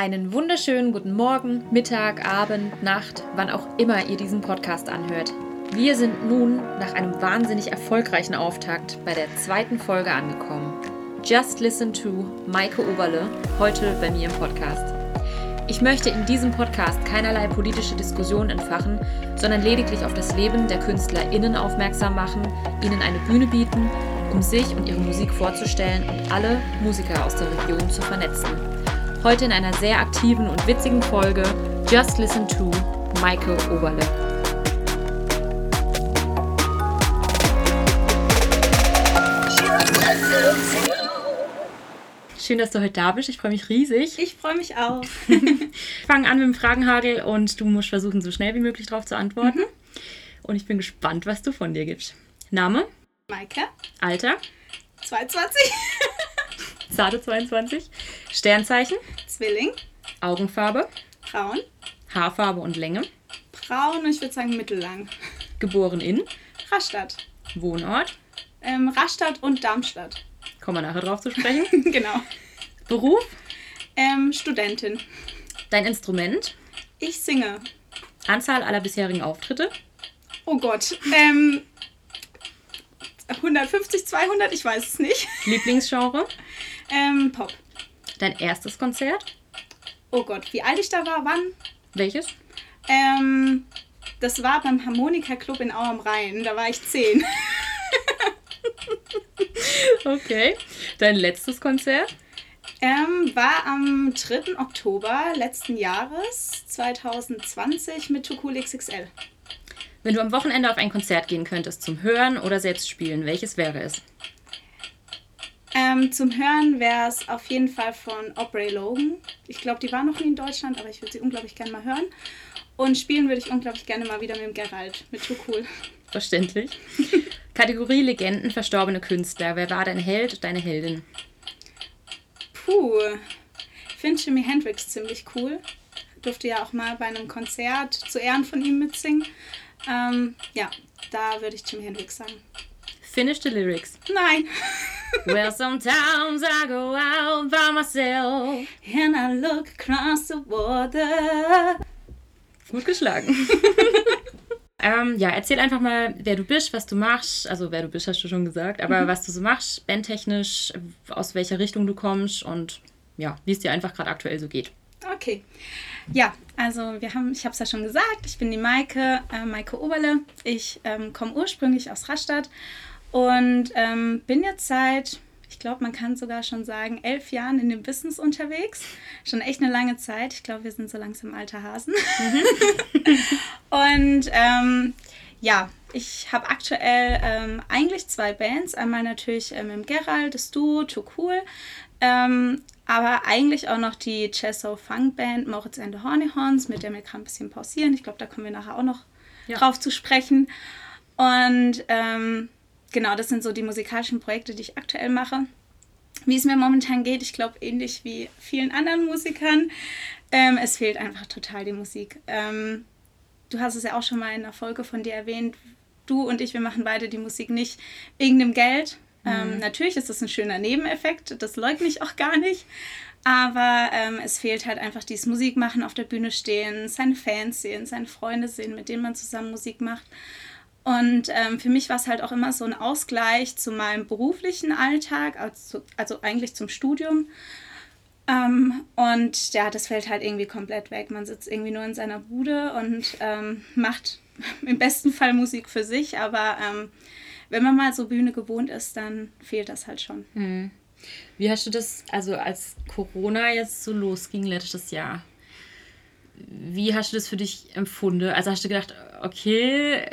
Einen wunderschönen guten Morgen, Mittag, Abend, Nacht, wann auch immer ihr diesen Podcast anhört. Wir sind nun nach einem wahnsinnig erfolgreichen Auftakt bei der zweiten Folge angekommen. Just Listen to Maike Oberle, heute bei mir im Podcast. Ich möchte in diesem Podcast keinerlei politische Diskussionen entfachen, sondern lediglich auf das Leben der KünstlerInnen aufmerksam machen, ihnen eine Bühne bieten, um sich und ihre Musik vorzustellen und alle Musiker aus der Region zu vernetzen. Heute in einer sehr aktiven und witzigen Folge Just Listen to Maike Oberle. Schön, dass du heute da bist. Ich freue mich riesig. Ich freue mich auch. Fangen an mit dem Fragenhagel und du musst versuchen, so schnell wie möglich darauf zu antworten. Mhm. Und ich bin gespannt, was du von dir gibst. Name? Maike. Alter? 22. Zarte 22. Sternzeichen? Zwilling. Augenfarbe? Braun. Haarfarbe und Länge? Braun und ich würde sagen mittellang. Geboren in? Rastatt. Wohnort? Ähm, Rastatt und Darmstadt. Kommen wir nachher drauf zu sprechen. genau. Beruf? Ähm, Studentin. Dein Instrument? Ich singe. Anzahl aller bisherigen Auftritte? Oh Gott. Ähm, 150, 200, ich weiß es nicht. Lieblingsgenre? Ähm, Pop. Dein erstes Konzert? Oh Gott, wie alt ich da war, wann? Welches? Ähm, das war beim Harmonika Club in Au am Rhein. Da war ich zehn. okay. Dein letztes Konzert? Ähm, war am 3. Oktober letzten Jahres, 2020, mit Cool XXL. Wenn du am Wochenende auf ein Konzert gehen könntest, zum Hören oder selbst spielen, welches wäre es? Ähm, zum Hören wäre es auf jeden Fall von Aubrey Logan. Ich glaube, die war noch nie in Deutschland, aber ich würde sie unglaublich gerne mal hören. Und spielen würde ich unglaublich gerne mal wieder mit dem Gerald, mit Too Cool. Verständlich. Kategorie Legenden, verstorbene Künstler. Wer war dein Held und deine Heldin? Puh. Ich finde Jimi Hendrix ziemlich cool. Durfte ja auch mal bei einem Konzert zu Ehren von ihm mitsingen. Ähm, ja, da würde ich Jimi Hendrix sagen. Finish the lyrics. Nein. well, sometimes I go out by myself and I look across the water. Gut geschlagen. ähm, ja, erzähl einfach mal, wer du bist, was du machst. Also, wer du bist, hast du schon gesagt, aber mhm. was du so machst, bandtechnisch, aus welcher Richtung du kommst und ja, wie es dir einfach gerade aktuell so geht. Okay. Ja, also wir haben, ich habe es ja schon gesagt, ich bin die Maike, äh, Maike Oberle. Ich ähm, komme ursprünglich aus Rastatt und ähm, bin jetzt seit, ich glaube, man kann sogar schon sagen, elf Jahren in dem Business unterwegs. Schon echt eine lange Zeit. Ich glaube, wir sind so langsam alter Hasen. Mhm. und ähm, ja, ich habe aktuell ähm, eigentlich zwei Bands. Einmal natürlich ähm, im Gerald, das Duo, Too Cool. Ähm, aber eigentlich auch noch die Chesso Funk Band Moritz and the Horns, mit der wir gerade ein bisschen pausieren. Ich glaube, da kommen wir nachher auch noch ja. drauf zu sprechen. Und ähm, genau, das sind so die musikalischen Projekte, die ich aktuell mache. Wie es mir momentan geht, ich glaube, ähnlich wie vielen anderen Musikern, ähm, es fehlt einfach total die Musik. Ähm, du hast es ja auch schon mal in einer Folge von dir erwähnt. Du und ich, wir machen beide die Musik nicht wegen dem Geld. Ähm, mhm. natürlich ist das ein schöner Nebeneffekt, das leugne ich auch gar nicht. Aber ähm, es fehlt halt einfach dieses Musikmachen, auf der Bühne stehen, seine Fans sehen, seine Freunde sehen, mit denen man zusammen Musik macht. Und ähm, für mich war es halt auch immer so ein Ausgleich zu meinem beruflichen Alltag, also, also eigentlich zum Studium. Ähm, und ja, das fällt halt irgendwie komplett weg. Man sitzt irgendwie nur in seiner Bude und ähm, macht im besten Fall Musik für sich, aber ähm, wenn man mal so Bühne gewohnt ist, dann fehlt das halt schon. Hm. Wie hast du das, also als Corona jetzt so losging letztes Jahr, wie hast du das für dich empfunden? Also hast du gedacht, okay,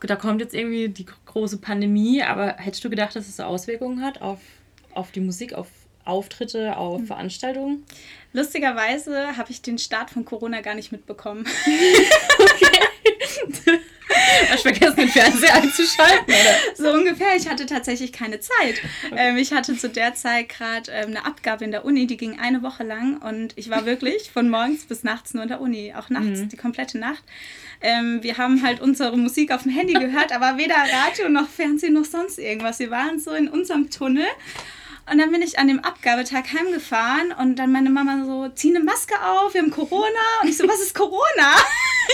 da kommt jetzt irgendwie die große Pandemie, aber hättest du gedacht, dass es Auswirkungen hat auf, auf die Musik, auf Auftritte, auf mhm. Veranstaltungen? Lustigerweise habe ich den Start von Corona gar nicht mitbekommen. okay. Hast vergessen, den Fernseher einzuschalten, oder? So ungefähr. Ich hatte tatsächlich keine Zeit. Ähm, ich hatte zu der Zeit gerade ähm, eine Abgabe in der Uni, die ging eine Woche lang und ich war wirklich von morgens bis nachts nur in der Uni. Auch nachts, mhm. die komplette Nacht. Ähm, wir haben halt unsere Musik auf dem Handy gehört, aber weder Radio noch Fernsehen noch sonst irgendwas. Wir waren so in unserem Tunnel. Und dann bin ich an dem Abgabetag heimgefahren und dann meine Mama so, zieh eine Maske auf, wir haben Corona. Und ich so, was ist Corona?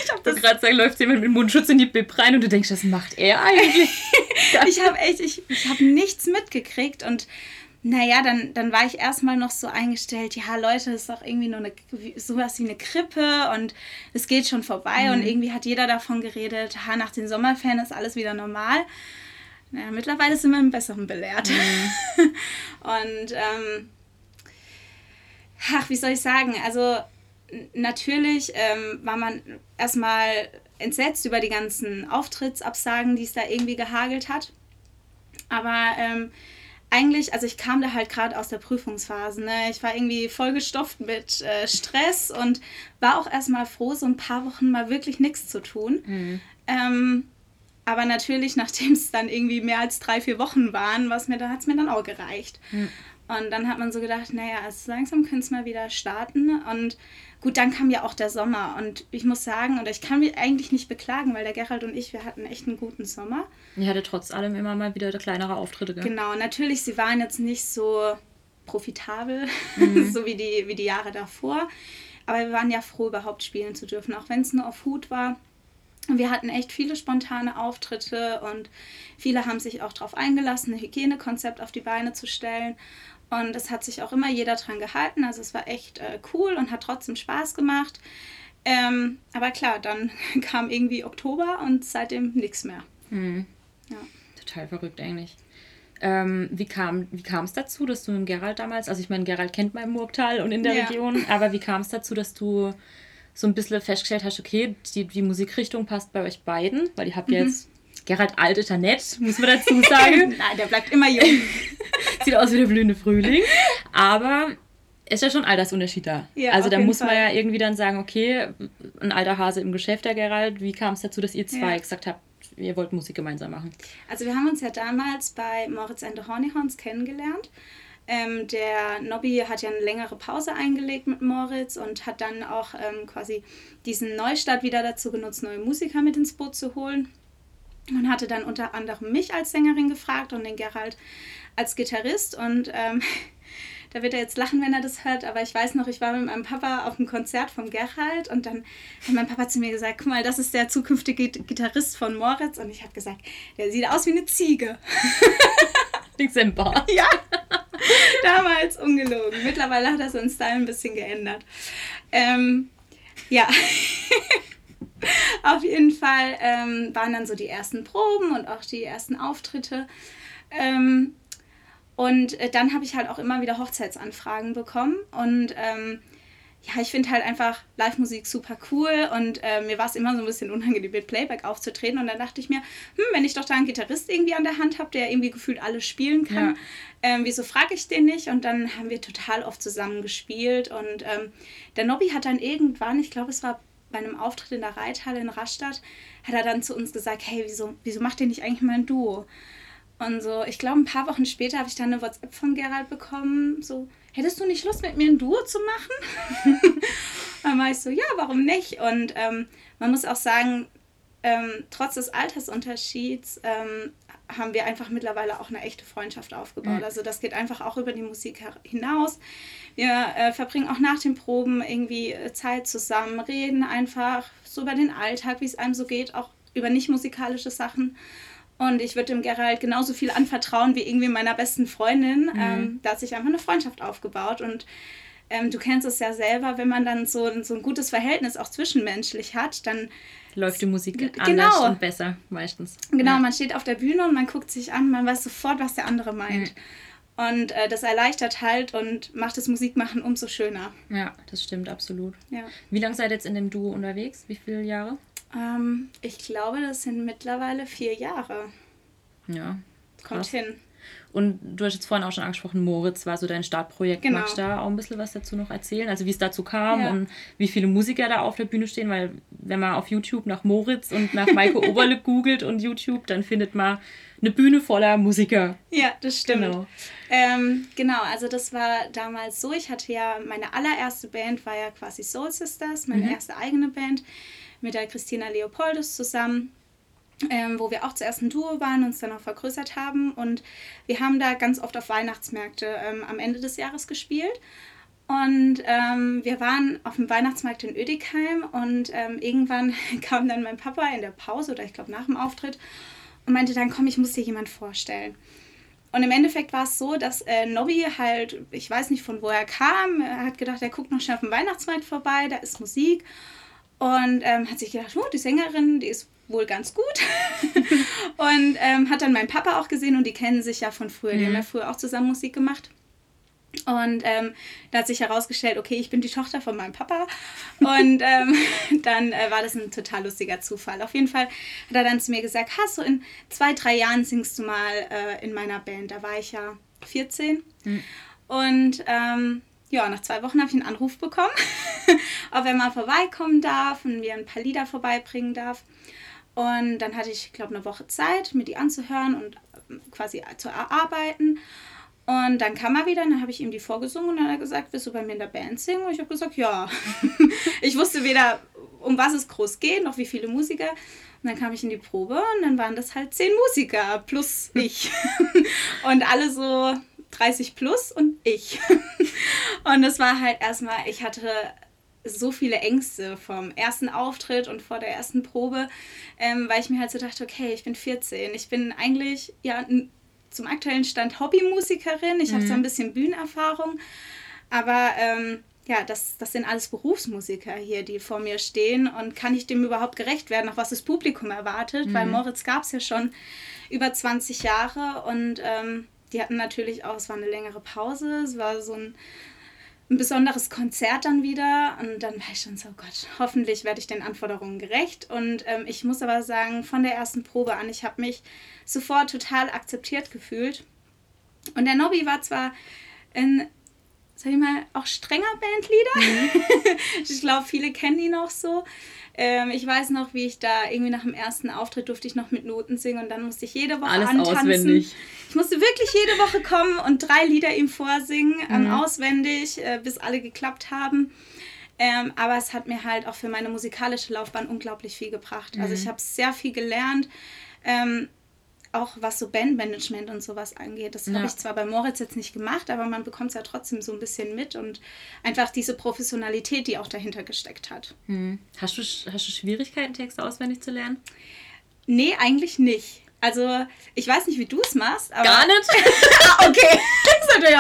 Ich habe das gerade sagen, läuft jemand mit Mundschutz in die Bib rein und du denkst, was macht er eigentlich? ich habe echt, ich, ich habe nichts mitgekriegt und naja, dann, dann war ich erstmal noch so eingestellt, ja, Leute, das ist doch irgendwie nur eine, sowas wie eine Krippe und es geht schon vorbei mhm. und irgendwie hat jeder davon geredet, ha, nach den Sommerferien ist alles wieder normal. Naja, mittlerweile sind wir im Besseren belehrt. Mhm. und, ähm, ach, wie soll ich sagen, also natürlich ähm, war man erstmal entsetzt über die ganzen Auftrittsabsagen, die es da irgendwie gehagelt hat. Aber ähm, eigentlich, also ich kam da halt gerade aus der Prüfungsphase. Ne? Ich war irgendwie vollgestopft mit äh, Stress und war auch erstmal froh, so ein paar Wochen mal wirklich nichts zu tun. Mhm. Ähm, aber natürlich, nachdem es dann irgendwie mehr als drei, vier Wochen waren, mir, da hat es mir dann auch gereicht. Mhm. Und dann hat man so gedacht, naja, also langsam können es mal wieder starten. Und Gut, dann kam ja auch der Sommer und ich muss sagen, und ich kann mich eigentlich nicht beklagen, weil der Gerald und ich, wir hatten echt einen guten Sommer. Ich hatte trotz allem immer mal wieder kleinere Auftritte. Gell? Genau, natürlich, sie waren jetzt nicht so profitabel, mhm. so wie die, wie die Jahre davor. Aber wir waren ja froh, überhaupt spielen zu dürfen, auch wenn es nur auf Hut war. Und wir hatten echt viele spontane Auftritte und viele haben sich auch darauf eingelassen, ein Hygienekonzept auf die Beine zu stellen. Und es hat sich auch immer jeder dran gehalten. Also es war echt äh, cool und hat trotzdem Spaß gemacht. Ähm, aber klar, dann kam irgendwie Oktober und seitdem nichts mehr. Mhm. Ja. Total verrückt eigentlich. Ähm, wie kam wie es dazu, dass du mit Gerald damals, also ich meine, Gerald kennt man im Murgtal und in der ja. Region, aber wie kam es dazu, dass du so ein bisschen festgestellt hast, okay, die, die Musikrichtung passt bei euch beiden, weil ihr habt mhm. jetzt Gerald alt ist er nett, muss man dazu sagen. Nein, der bleibt immer jung. Sieht aus wie der blühende Frühling. Aber ist ja schon ein Altersunterschied da. Ja, also da muss man ja irgendwie dann sagen, okay, ein alter Hase im Geschäft, der Gerald, wie kam es dazu, dass ihr zwei ja. gesagt habt, ihr wollt Musik gemeinsam machen? Also wir haben uns ja damals bei Moritz and the Hornyhorns kennengelernt. Ähm, der Nobby hat ja eine längere Pause eingelegt mit Moritz und hat dann auch ähm, quasi diesen Neustart wieder dazu genutzt, neue Musiker mit ins Boot zu holen. Man hatte dann unter anderem mich als Sängerin gefragt und den Gerald als Gitarrist. Und ähm, da wird er jetzt lachen, wenn er das hört, aber ich weiß noch, ich war mit meinem Papa auf einem Konzert vom Gerald und dann hat mein Papa zu mir gesagt, guck mal, das ist der zukünftige Gitarrist von Moritz. Und ich habe gesagt, der sieht aus wie eine Ziege. Liegt im Bart. Ja, damals ungelogen. Mittlerweile hat er seinen Style ein bisschen geändert. Ähm, ja. Auf jeden Fall ähm, waren dann so die ersten Proben und auch die ersten Auftritte. Ähm, und äh, dann habe ich halt auch immer wieder Hochzeitsanfragen bekommen. Und ähm, ja, ich finde halt einfach Live-Musik super cool und äh, mir war es immer so ein bisschen unangenehm, mit Playback aufzutreten. Und dann dachte ich mir, hm, wenn ich doch da einen Gitarrist irgendwie an der Hand habe, der irgendwie gefühlt alles spielen kann, ja. ähm, wieso frage ich den nicht? Und dann haben wir total oft zusammen gespielt. Und ähm, der Nobby hat dann irgendwann, ich glaube, es war bei einem Auftritt in der Reithalle in Rastatt, hat er dann zu uns gesagt, hey, wieso, wieso macht ihr nicht eigentlich mal ein Duo? Und so, ich glaube, ein paar Wochen später habe ich dann eine WhatsApp von Gerald bekommen, so, hättest du nicht Lust, mit mir ein Duo zu machen? dann war ich so, ja, warum nicht? Und ähm, man muss auch sagen, ähm, trotz des Altersunterschieds ähm, haben wir einfach mittlerweile auch eine echte Freundschaft aufgebaut. Mhm. Also das geht einfach auch über die Musik hinaus. Wir äh, verbringen auch nach den Proben irgendwie äh, Zeit zusammen, reden einfach so über den Alltag, wie es einem so geht, auch über nicht musikalische Sachen. Und ich würde dem Gerald genauso viel anvertrauen wie irgendwie meiner besten Freundin. Mhm. Ähm, da hat sich einfach eine Freundschaft aufgebaut. Und ähm, du kennst es ja selber, wenn man dann so, so ein gutes Verhältnis auch zwischenmenschlich hat, dann läuft die Musik genau. anders und besser meistens. Genau, ja. man steht auf der Bühne und man guckt sich an, man weiß sofort, was der andere meint. Mhm. Und äh, das erleichtert halt und macht das Musikmachen umso schöner. Ja, das stimmt absolut. Ja. Wie lange seid ihr jetzt in dem Duo unterwegs? Wie viele Jahre? Ähm, ich glaube, das sind mittlerweile vier Jahre. Ja. Kommt hin. Und du hast jetzt vorhin auch schon angesprochen, Moritz war so dein Startprojekt. Genau. Magst du da auch ein bisschen was dazu noch erzählen? Also wie es dazu kam ja. und wie viele Musiker da auf der Bühne stehen? Weil wenn man auf YouTube nach Moritz und nach Maike Oberle googelt und YouTube, dann findet man eine Bühne voller Musiker. Ja, das stimmt. Genau. Ähm, genau, also das war damals so. Ich hatte ja, meine allererste Band war ja quasi Soul Sisters, meine mhm. erste eigene Band mit der Christina Leopoldus zusammen. ähm, wo wir auch zuerst ein Duo waren, uns dann auch vergrößert haben. Und wir haben da ganz oft auf Weihnachtsmärkte ähm, am Ende des Jahres gespielt. Und ähm, wir waren auf dem Weihnachtsmarkt in Ödigheim und ähm, irgendwann kam dann mein Papa in der Pause oder ich glaube nach dem Auftritt und meinte dann, komm, ich muss dir jemand vorstellen. Und im Endeffekt war es so, dass äh, Nobby halt, ich weiß nicht von wo er kam, er hat gedacht, er guckt noch schnell auf dem Weihnachtsmarkt vorbei, da ist Musik. Und ähm, hat sich gedacht, oh, die Sängerin, die ist wohl ganz gut. und ähm, hat dann meinen Papa auch gesehen und die kennen sich ja von früher. Mhm. Die haben mhm. ja früher auch zusammen Musik gemacht. Und ähm, da hat sich herausgestellt, okay, ich bin die Tochter von meinem Papa. Und ähm, dann äh, war das ein total lustiger Zufall. Auf jeden Fall hat er dann zu mir gesagt, hast du in zwei, drei Jahren singst du mal äh, in meiner Band. Da war ich ja 14. Mhm. Und ähm, ja, nach zwei Wochen habe ich einen Anruf bekommen, ob er mal vorbeikommen darf und mir ein paar Lieder vorbeibringen darf. Und dann hatte ich, glaube eine Woche Zeit, mir die anzuhören und ähm, quasi zu erarbeiten. Und dann kam er wieder, und dann habe ich ihm die vorgesungen und dann hat er gesagt, willst du bei mir in der Band singen? Und ich habe gesagt, ja. ich wusste weder, um was es groß geht, noch wie viele Musiker. Und dann kam ich in die Probe und dann waren das halt zehn Musiker plus ich. und alle so 30 plus und ich. und es war halt erstmal, ich hatte so viele Ängste vom ersten Auftritt und vor der ersten Probe, ähm, weil ich mir halt so dachte, okay, ich bin 14, ich bin eigentlich ja zum aktuellen Stand Hobbymusikerin, ich mhm. habe so ein bisschen Bühnenerfahrung, aber ähm, ja, das, das sind alles Berufsmusiker hier, die vor mir stehen und kann ich dem überhaupt gerecht werden, nach was das Publikum erwartet, mhm. weil Moritz gab es ja schon über 20 Jahre und ähm, die hatten natürlich auch, es war eine längere Pause, es war so ein ein besonderes Konzert dann wieder und dann war ich schon so, oh Gott, hoffentlich werde ich den Anforderungen gerecht. Und ähm, ich muss aber sagen, von der ersten Probe an, ich habe mich sofort total akzeptiert gefühlt. Und der Nobby war zwar ein, sag ich mal, auch strenger Bandleader. Mhm. ich glaube, viele kennen ihn auch so. Ähm, ich weiß noch, wie ich da irgendwie nach dem ersten Auftritt durfte ich noch mit Noten singen und dann musste ich jede Woche Alles antanzen. Auswendig. Ich musste wirklich jede Woche kommen und drei Lieder ihm vorsingen, ähm, mhm. auswendig, äh, bis alle geklappt haben. Ähm, aber es hat mir halt auch für meine musikalische Laufbahn unglaublich viel gebracht. Also mhm. Also ich habe sehr viel gelernt. Ähm, auch was so Bandmanagement und sowas angeht. Das ja. habe ich zwar bei Moritz jetzt nicht gemacht, aber man bekommt es ja trotzdem so ein bisschen mit und einfach diese Professionalität, die auch dahinter gesteckt hat. Hm. Hast, du, hast du Schwierigkeiten, Texte auswendig zu lernen? Nee, eigentlich nicht. Also, ich weiß nicht, wie du es machst, aber. Gar nicht? okay.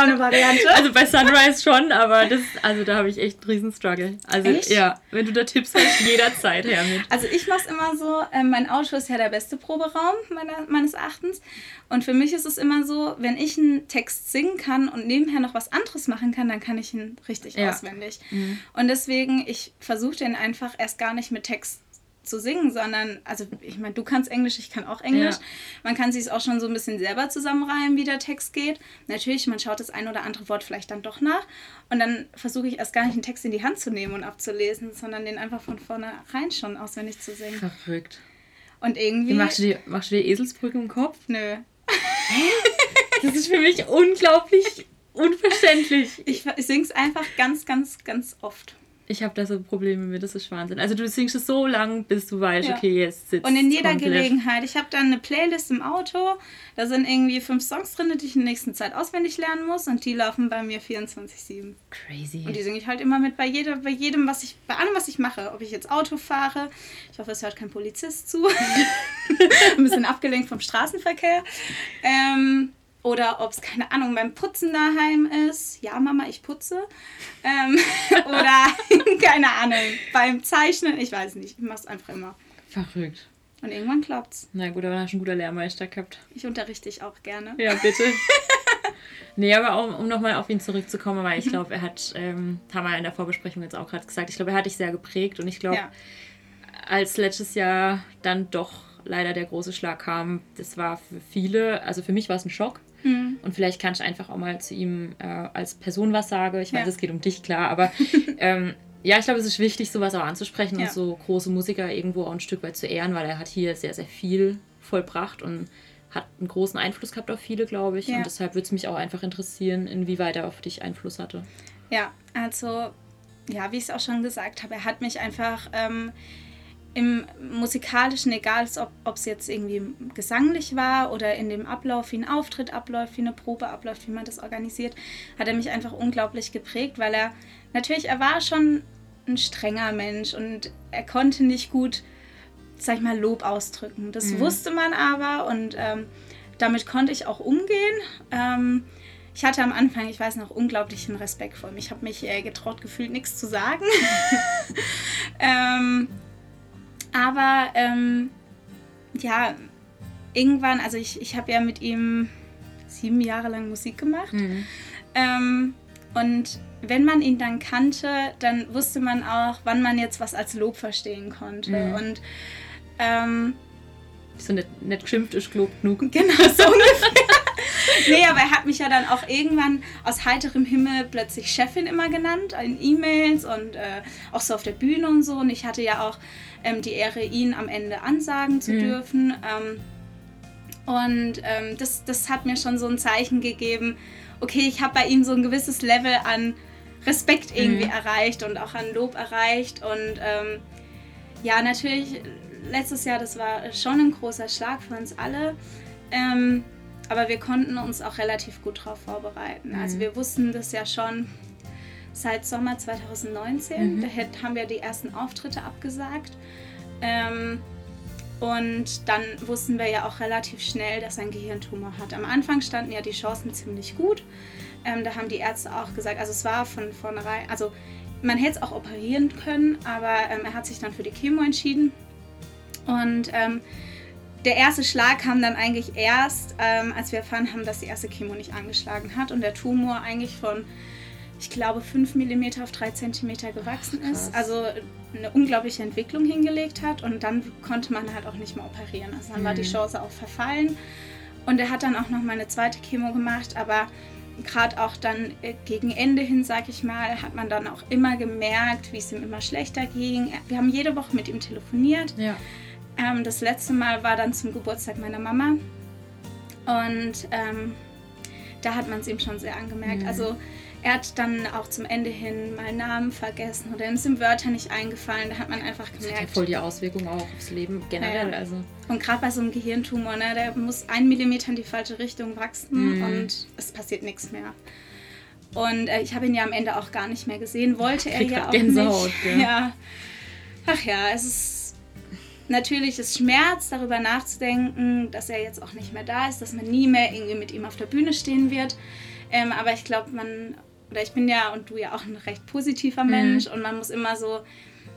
Auch eine Variante. Also bei Sunrise schon, aber das, also da habe ich echt einen riesen Struggle. Also echt? ja, wenn du da Tipps hast, jederzeit her mit. Also ich mache es immer so, äh, mein Auto ist ja der beste Proberaum meiner, meines Erachtens. Und für mich ist es immer so, wenn ich einen Text singen kann und nebenher noch was anderes machen kann, dann kann ich ihn richtig ja. auswendig. Mhm. Und deswegen, ich versuche den einfach erst gar nicht mit Text zu singen, sondern, also ich meine, du kannst Englisch, ich kann auch Englisch. Ja. Man kann sich es auch schon so ein bisschen selber zusammenreihen, wie der Text geht. Natürlich, man schaut das ein oder andere Wort vielleicht dann doch nach. Und dann versuche ich erst gar nicht einen Text in die Hand zu nehmen und abzulesen, sondern den einfach von vornherein schon auswendig zu singen. Verrückt. Und irgendwie. machst, du dir, machst du dir Eselsbrücken im Kopf? Nö. Das ist für mich unglaublich unverständlich. Ich, ich singe es einfach ganz, ganz, ganz oft. Ich habe da so Probleme mit, das ist Wahnsinn. Also du singst es so lang, bis du weißt, ja. okay, jetzt sitzt Und in jeder komplett. Gelegenheit. Ich habe dann eine Playlist im Auto, da sind irgendwie fünf Songs drin, die ich in der nächsten Zeit auswendig lernen muss und die laufen bei mir 24-7. Crazy. Und die singe ich halt immer mit bei, jeder, bei jedem, was ich, bei allem, was ich mache. Ob ich jetzt Auto fahre, ich hoffe, es hört kein Polizist zu. Ein bisschen abgelenkt vom Straßenverkehr. Ähm, oder ob es, keine Ahnung, beim Putzen daheim ist. Ja, Mama, ich putze. Ähm, oder, keine Ahnung, beim Zeichnen. Ich weiß nicht. Ich mache es einfach immer. Verrückt. Und irgendwann klappt's. Na gut, aber dann hast du einen guten Lehrmeister gehabt. Ich unterrichte dich auch gerne. Ja, bitte. nee, aber um, um nochmal auf ihn zurückzukommen, weil ich glaube, er hat, ähm, haben wir in der Vorbesprechung jetzt auch gerade gesagt, ich glaube, er hat dich sehr geprägt und ich glaube, ja. als letztes Jahr dann doch leider der große Schlag kam, das war für viele, also für mich war es ein Schock. Mhm. Und vielleicht kannst du einfach auch mal zu ihm äh, als Person was sagen. Ich weiß, ja. es geht um dich, klar, aber ähm, ja, ich glaube, es ist wichtig, sowas auch anzusprechen ja. und so große Musiker irgendwo auch ein Stück weit zu ehren, weil er hat hier sehr, sehr viel vollbracht und hat einen großen Einfluss gehabt auf viele, glaube ich. Ja. Und deshalb würde es mich auch einfach interessieren, inwieweit er auf dich Einfluss hatte. Ja, also, ja, wie ich es auch schon gesagt habe, er hat mich einfach ähm, im musikalischen, egal ob es jetzt irgendwie gesanglich war oder in dem Ablauf, wie ein Auftritt abläuft, wie eine Probe abläuft, wie man das organisiert, hat er mich einfach unglaublich geprägt, weil er natürlich, er war schon ein strenger Mensch und er konnte nicht gut, sag ich mal, Lob ausdrücken. Das mhm. wusste man aber und ähm, damit konnte ich auch umgehen. Ähm, ich hatte am Anfang, ich weiß noch, unglaublichen Respekt vor ihm. Ich habe mich äh, getraut gefühlt, nichts zu sagen. ähm, aber ähm, ja, irgendwann, also ich, ich habe ja mit ihm sieben Jahre lang Musik gemacht. Mhm. Ähm, und wenn man ihn dann kannte, dann wusste man auch, wann man jetzt was als Lob verstehen konnte. Mhm. Und ähm, so nicht, nicht geschimpft ist Lob genug. Genau, so ungefähr. Nee, aber er hat mich ja dann auch irgendwann aus heiterem Himmel plötzlich Chefin immer genannt, in E-Mails und äh, auch so auf der Bühne und so. Und ich hatte ja auch ähm, die Ehre, ihn am Ende ansagen zu mhm. dürfen. Ähm, und ähm, das, das hat mir schon so ein Zeichen gegeben, okay, ich habe bei ihm so ein gewisses Level an Respekt irgendwie mhm. erreicht und auch an Lob erreicht. Und ähm, ja, natürlich, letztes Jahr, das war schon ein großer Schlag für uns alle. Ähm, aber wir konnten uns auch relativ gut darauf vorbereiten. Also mhm. Also wir wussten das ja schon seit Sommer 2019. Mhm. Da haben wir die ersten Auftritte abgesagt. Ähm, und dann wussten wir ja auch relativ schnell, dass er einen Gehirntumor hat. Am Anfang standen ja die Chancen ziemlich gut. Ähm, da haben die Ärzte auch gesagt, also es war von vornherein, also man hätte es auch operieren können, aber ähm, er hat sich dann für die Chemo entschieden. Und ähm, der erste Schlag kam dann eigentlich erst, ähm, als wir erfahren haben, dass die erste Chemo nicht angeschlagen hat und der Tumor eigentlich von ich glaube, 5 mm auf 3 cm gewachsen Ach, ist. Also eine unglaubliche Entwicklung hingelegt hat und dann konnte man halt auch nicht mehr operieren. Also dann mhm. war die mhm. Chance auch verfallen. Und er hat dann auch noch mal eine zweite Chemo gemacht, aber gerade auch dann äh, gegen Ende hin, sag ich mal, hat man dann auch immer gemerkt, wie es ihm immer schlechter ging. Wir haben jede Woche mit ihm telefoniert. Ja. Ähm, das letzte Mal war dann zum Geburtstag meiner Mama. Und ähm, da hat man es ihm schon sehr angemerkt. Mhm. Also er hat dann auch zum Ende hin mal Namen vergessen oder ihm sind Wörter nicht eingefallen. Da hat man einfach gemerkt. Das hat ja voll die Auswirkung auch aufs Leben generell. Ja. Also. Und gerade bei so einem Gehirntumor, ne, der muss ein Millimeter in die falsche Richtung wachsen mhm. und es passiert nichts mehr. Und äh, ich habe ihn ja am Ende auch gar nicht mehr gesehen. Wollte er ja auch Gänsehaut, nicht. Ja. Ach ja, es ist natürlich es schmerzt, darüber nachzudenken, dass er jetzt auch nicht mehr da ist, dass man nie mehr irgendwie mit ihm auf der Bühne stehen wird. Ähm, aber ich glaube, man oder ich bin ja und du ja auch ein recht positiver Mensch mhm. und man muss immer so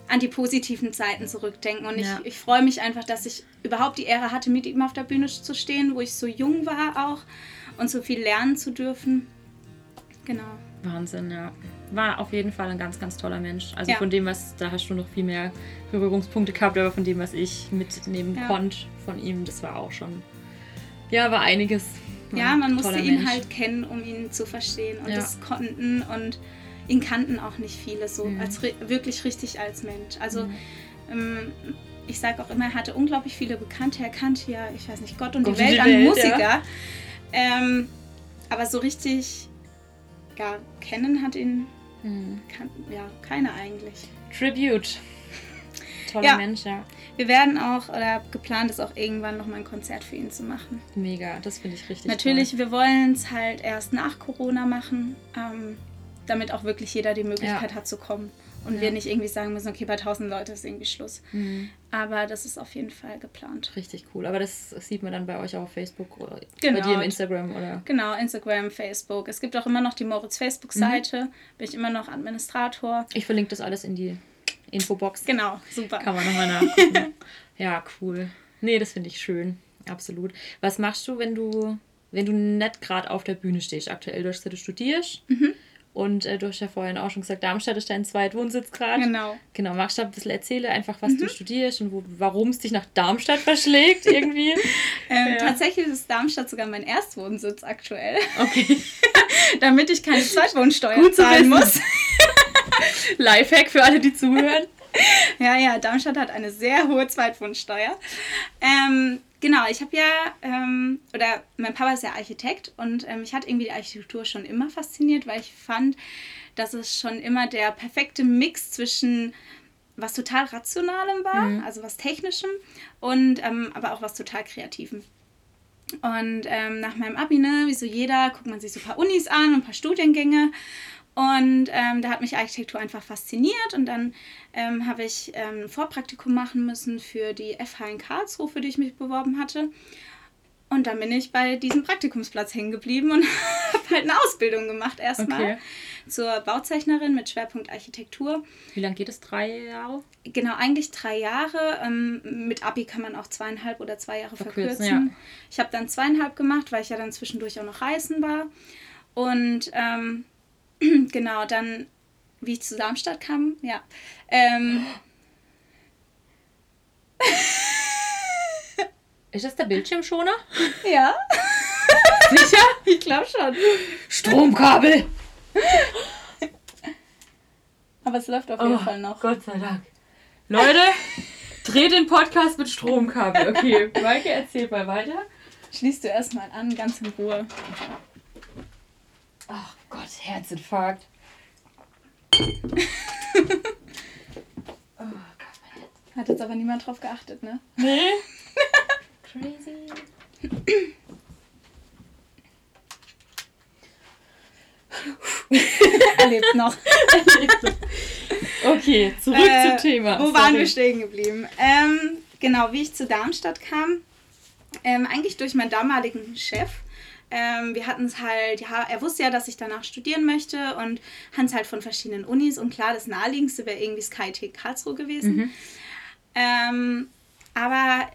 an die positiven Zeiten zurückdenken. Und ja. ich, ich freue mich einfach, dass ich überhaupt die Ehre hatte, mit ihm auf der Bühne zu stehen, wo ich so jung war auch und so viel lernen zu dürfen. Genau. Wahnsinn, ja. War auf jeden Fall ein ganz, ganz toller Mensch. Also ja. von dem, was, da hast du noch viel mehr Berührungspunkte gehabt, aber von dem, was ich mitnehmen ja. konnte von ihm, das war auch schon, ja, war einiges ja, man musste ihn Mensch. halt kennen, um ihn zu verstehen. Und ja. das konnten und ihn kannten auch nicht viele so, mhm. als wirklich richtig als Mensch. Also mhm. ähm, ich sage auch immer, er hatte unglaublich viele Bekannte. Er kannte ja, ich weiß nicht, Gott und Gott die Welt an Welt, Musiker. Ja. Ähm, aber so richtig, ja, kennen hat ihn mhm. kann, ja, keiner eigentlich. Tribute. Toller ja. Mensch, ja. Wir werden auch, oder geplant ist auch irgendwann noch mal ein Konzert für ihn zu machen. Mega, das finde ich richtig Natürlich, toll. wir wollen es halt erst nach Corona machen, ähm, damit auch wirklich jeder die Möglichkeit ja. hat zu kommen. Und ja. wir nicht irgendwie sagen müssen, okay, bei 1000 Leuten ist irgendwie Schluss. Mhm. Aber das ist auf jeden Fall geplant. Richtig cool. Aber das sieht man dann bei euch auch auf Facebook oder genau. bei dir im Instagram, oder? Genau, Instagram, Facebook. Es gibt auch immer noch die Moritz Facebook-Seite. Mhm. Bin ich immer noch Administrator. Ich verlinke das alles in die Infobox. Genau, super. Kann man nochmal nachgucken. ja, cool. Nee, das finde ich schön. Absolut. Was machst du, wenn du, wenn du nicht gerade auf der Bühne stehst aktuell? Du hast du studierst. Mhm. Und äh, du hast ja vorhin auch schon gesagt, Darmstadt ist dein Zweitwohnsitz gerade. Genau. Genau, magst du ein bisschen erzählen, einfach was mhm. du studierst und warum es dich nach Darmstadt verschlägt irgendwie? ähm, ja. Tatsächlich ist Darmstadt sogar mein Erstwohnsitz aktuell. Okay. Damit ich keine Zweitwohnsteuer Gut zahlen muss. Lifehack für alle, die zuhören. ja, ja, Darmstadt hat eine sehr hohe Zweitwohnsteuer. Ähm, genau, ich habe ja, ähm, oder mein Papa ist ja Architekt und ähm, mich hat irgendwie die Architektur schon immer fasziniert, weil ich fand, dass es schon immer der perfekte Mix zwischen was total Rationalem war, mhm. also was Technischem und ähm, aber auch was total Kreativem. Und ähm, nach meinem Abi, ne, wie so jeder, guckt man sich so ein paar Unis an und ein paar Studiengänge. Und ähm, da hat mich Architektur einfach fasziniert. Und dann ähm, habe ich ähm, ein Vorpraktikum machen müssen für die FH in Karlsruhe, für die ich mich beworben hatte. Und dann bin ich bei diesem Praktikumsplatz hängen geblieben und habe halt eine Ausbildung gemacht erstmal okay. zur Bauzeichnerin mit Schwerpunkt Architektur. Wie lange geht es? Drei Jahre? Genau, eigentlich drei Jahre. Ähm, mit Abi kann man auch zweieinhalb oder zwei Jahre verkürzen. verkürzen. Ja. Ich habe dann zweieinhalb gemacht, weil ich ja dann zwischendurch auch noch reisen war. Und ähm, genau, dann, wie ich zu Darmstadt kam, ja. Ähm, Ist das der Bildschirmschoner? Ja. Sicher? Ich glaube schon. Stromkabel! Aber es läuft auf jeden oh, Fall noch. Gott sei Dank. Leute, dreht den Podcast mit Stromkabel. Okay, Maike, erzähl mal weiter. Schließt du erstmal an, ganz in Ruhe. Ach Gott, Herzinfarkt. oh Gott, Hat jetzt aber niemand drauf geachtet, ne? Nee. Crazy. er lebt noch. okay, zurück äh, zum Thema. Wo Sorry. waren wir stehen geblieben? Ähm, genau, wie ich zu Darmstadt kam. Ähm, eigentlich durch meinen damaligen Chef. Ähm, wir hatten es halt, ja, er wusste ja, dass ich danach studieren möchte und hatten es halt von verschiedenen Unis und klar, das naheliegendste wäre irgendwie SkyTech Karlsruhe gewesen. Mhm. Ähm, aber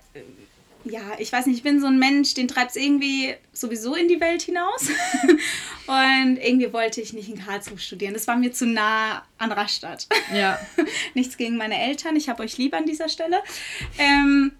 ja, ich weiß nicht, ich bin so ein Mensch, den treibt es irgendwie sowieso in die Welt hinaus. und irgendwie wollte ich nicht in Karlsruhe studieren. Das war mir zu nah an Rastatt. Ja. Nichts gegen meine Eltern, ich habe euch lieb an dieser Stelle. Ähm,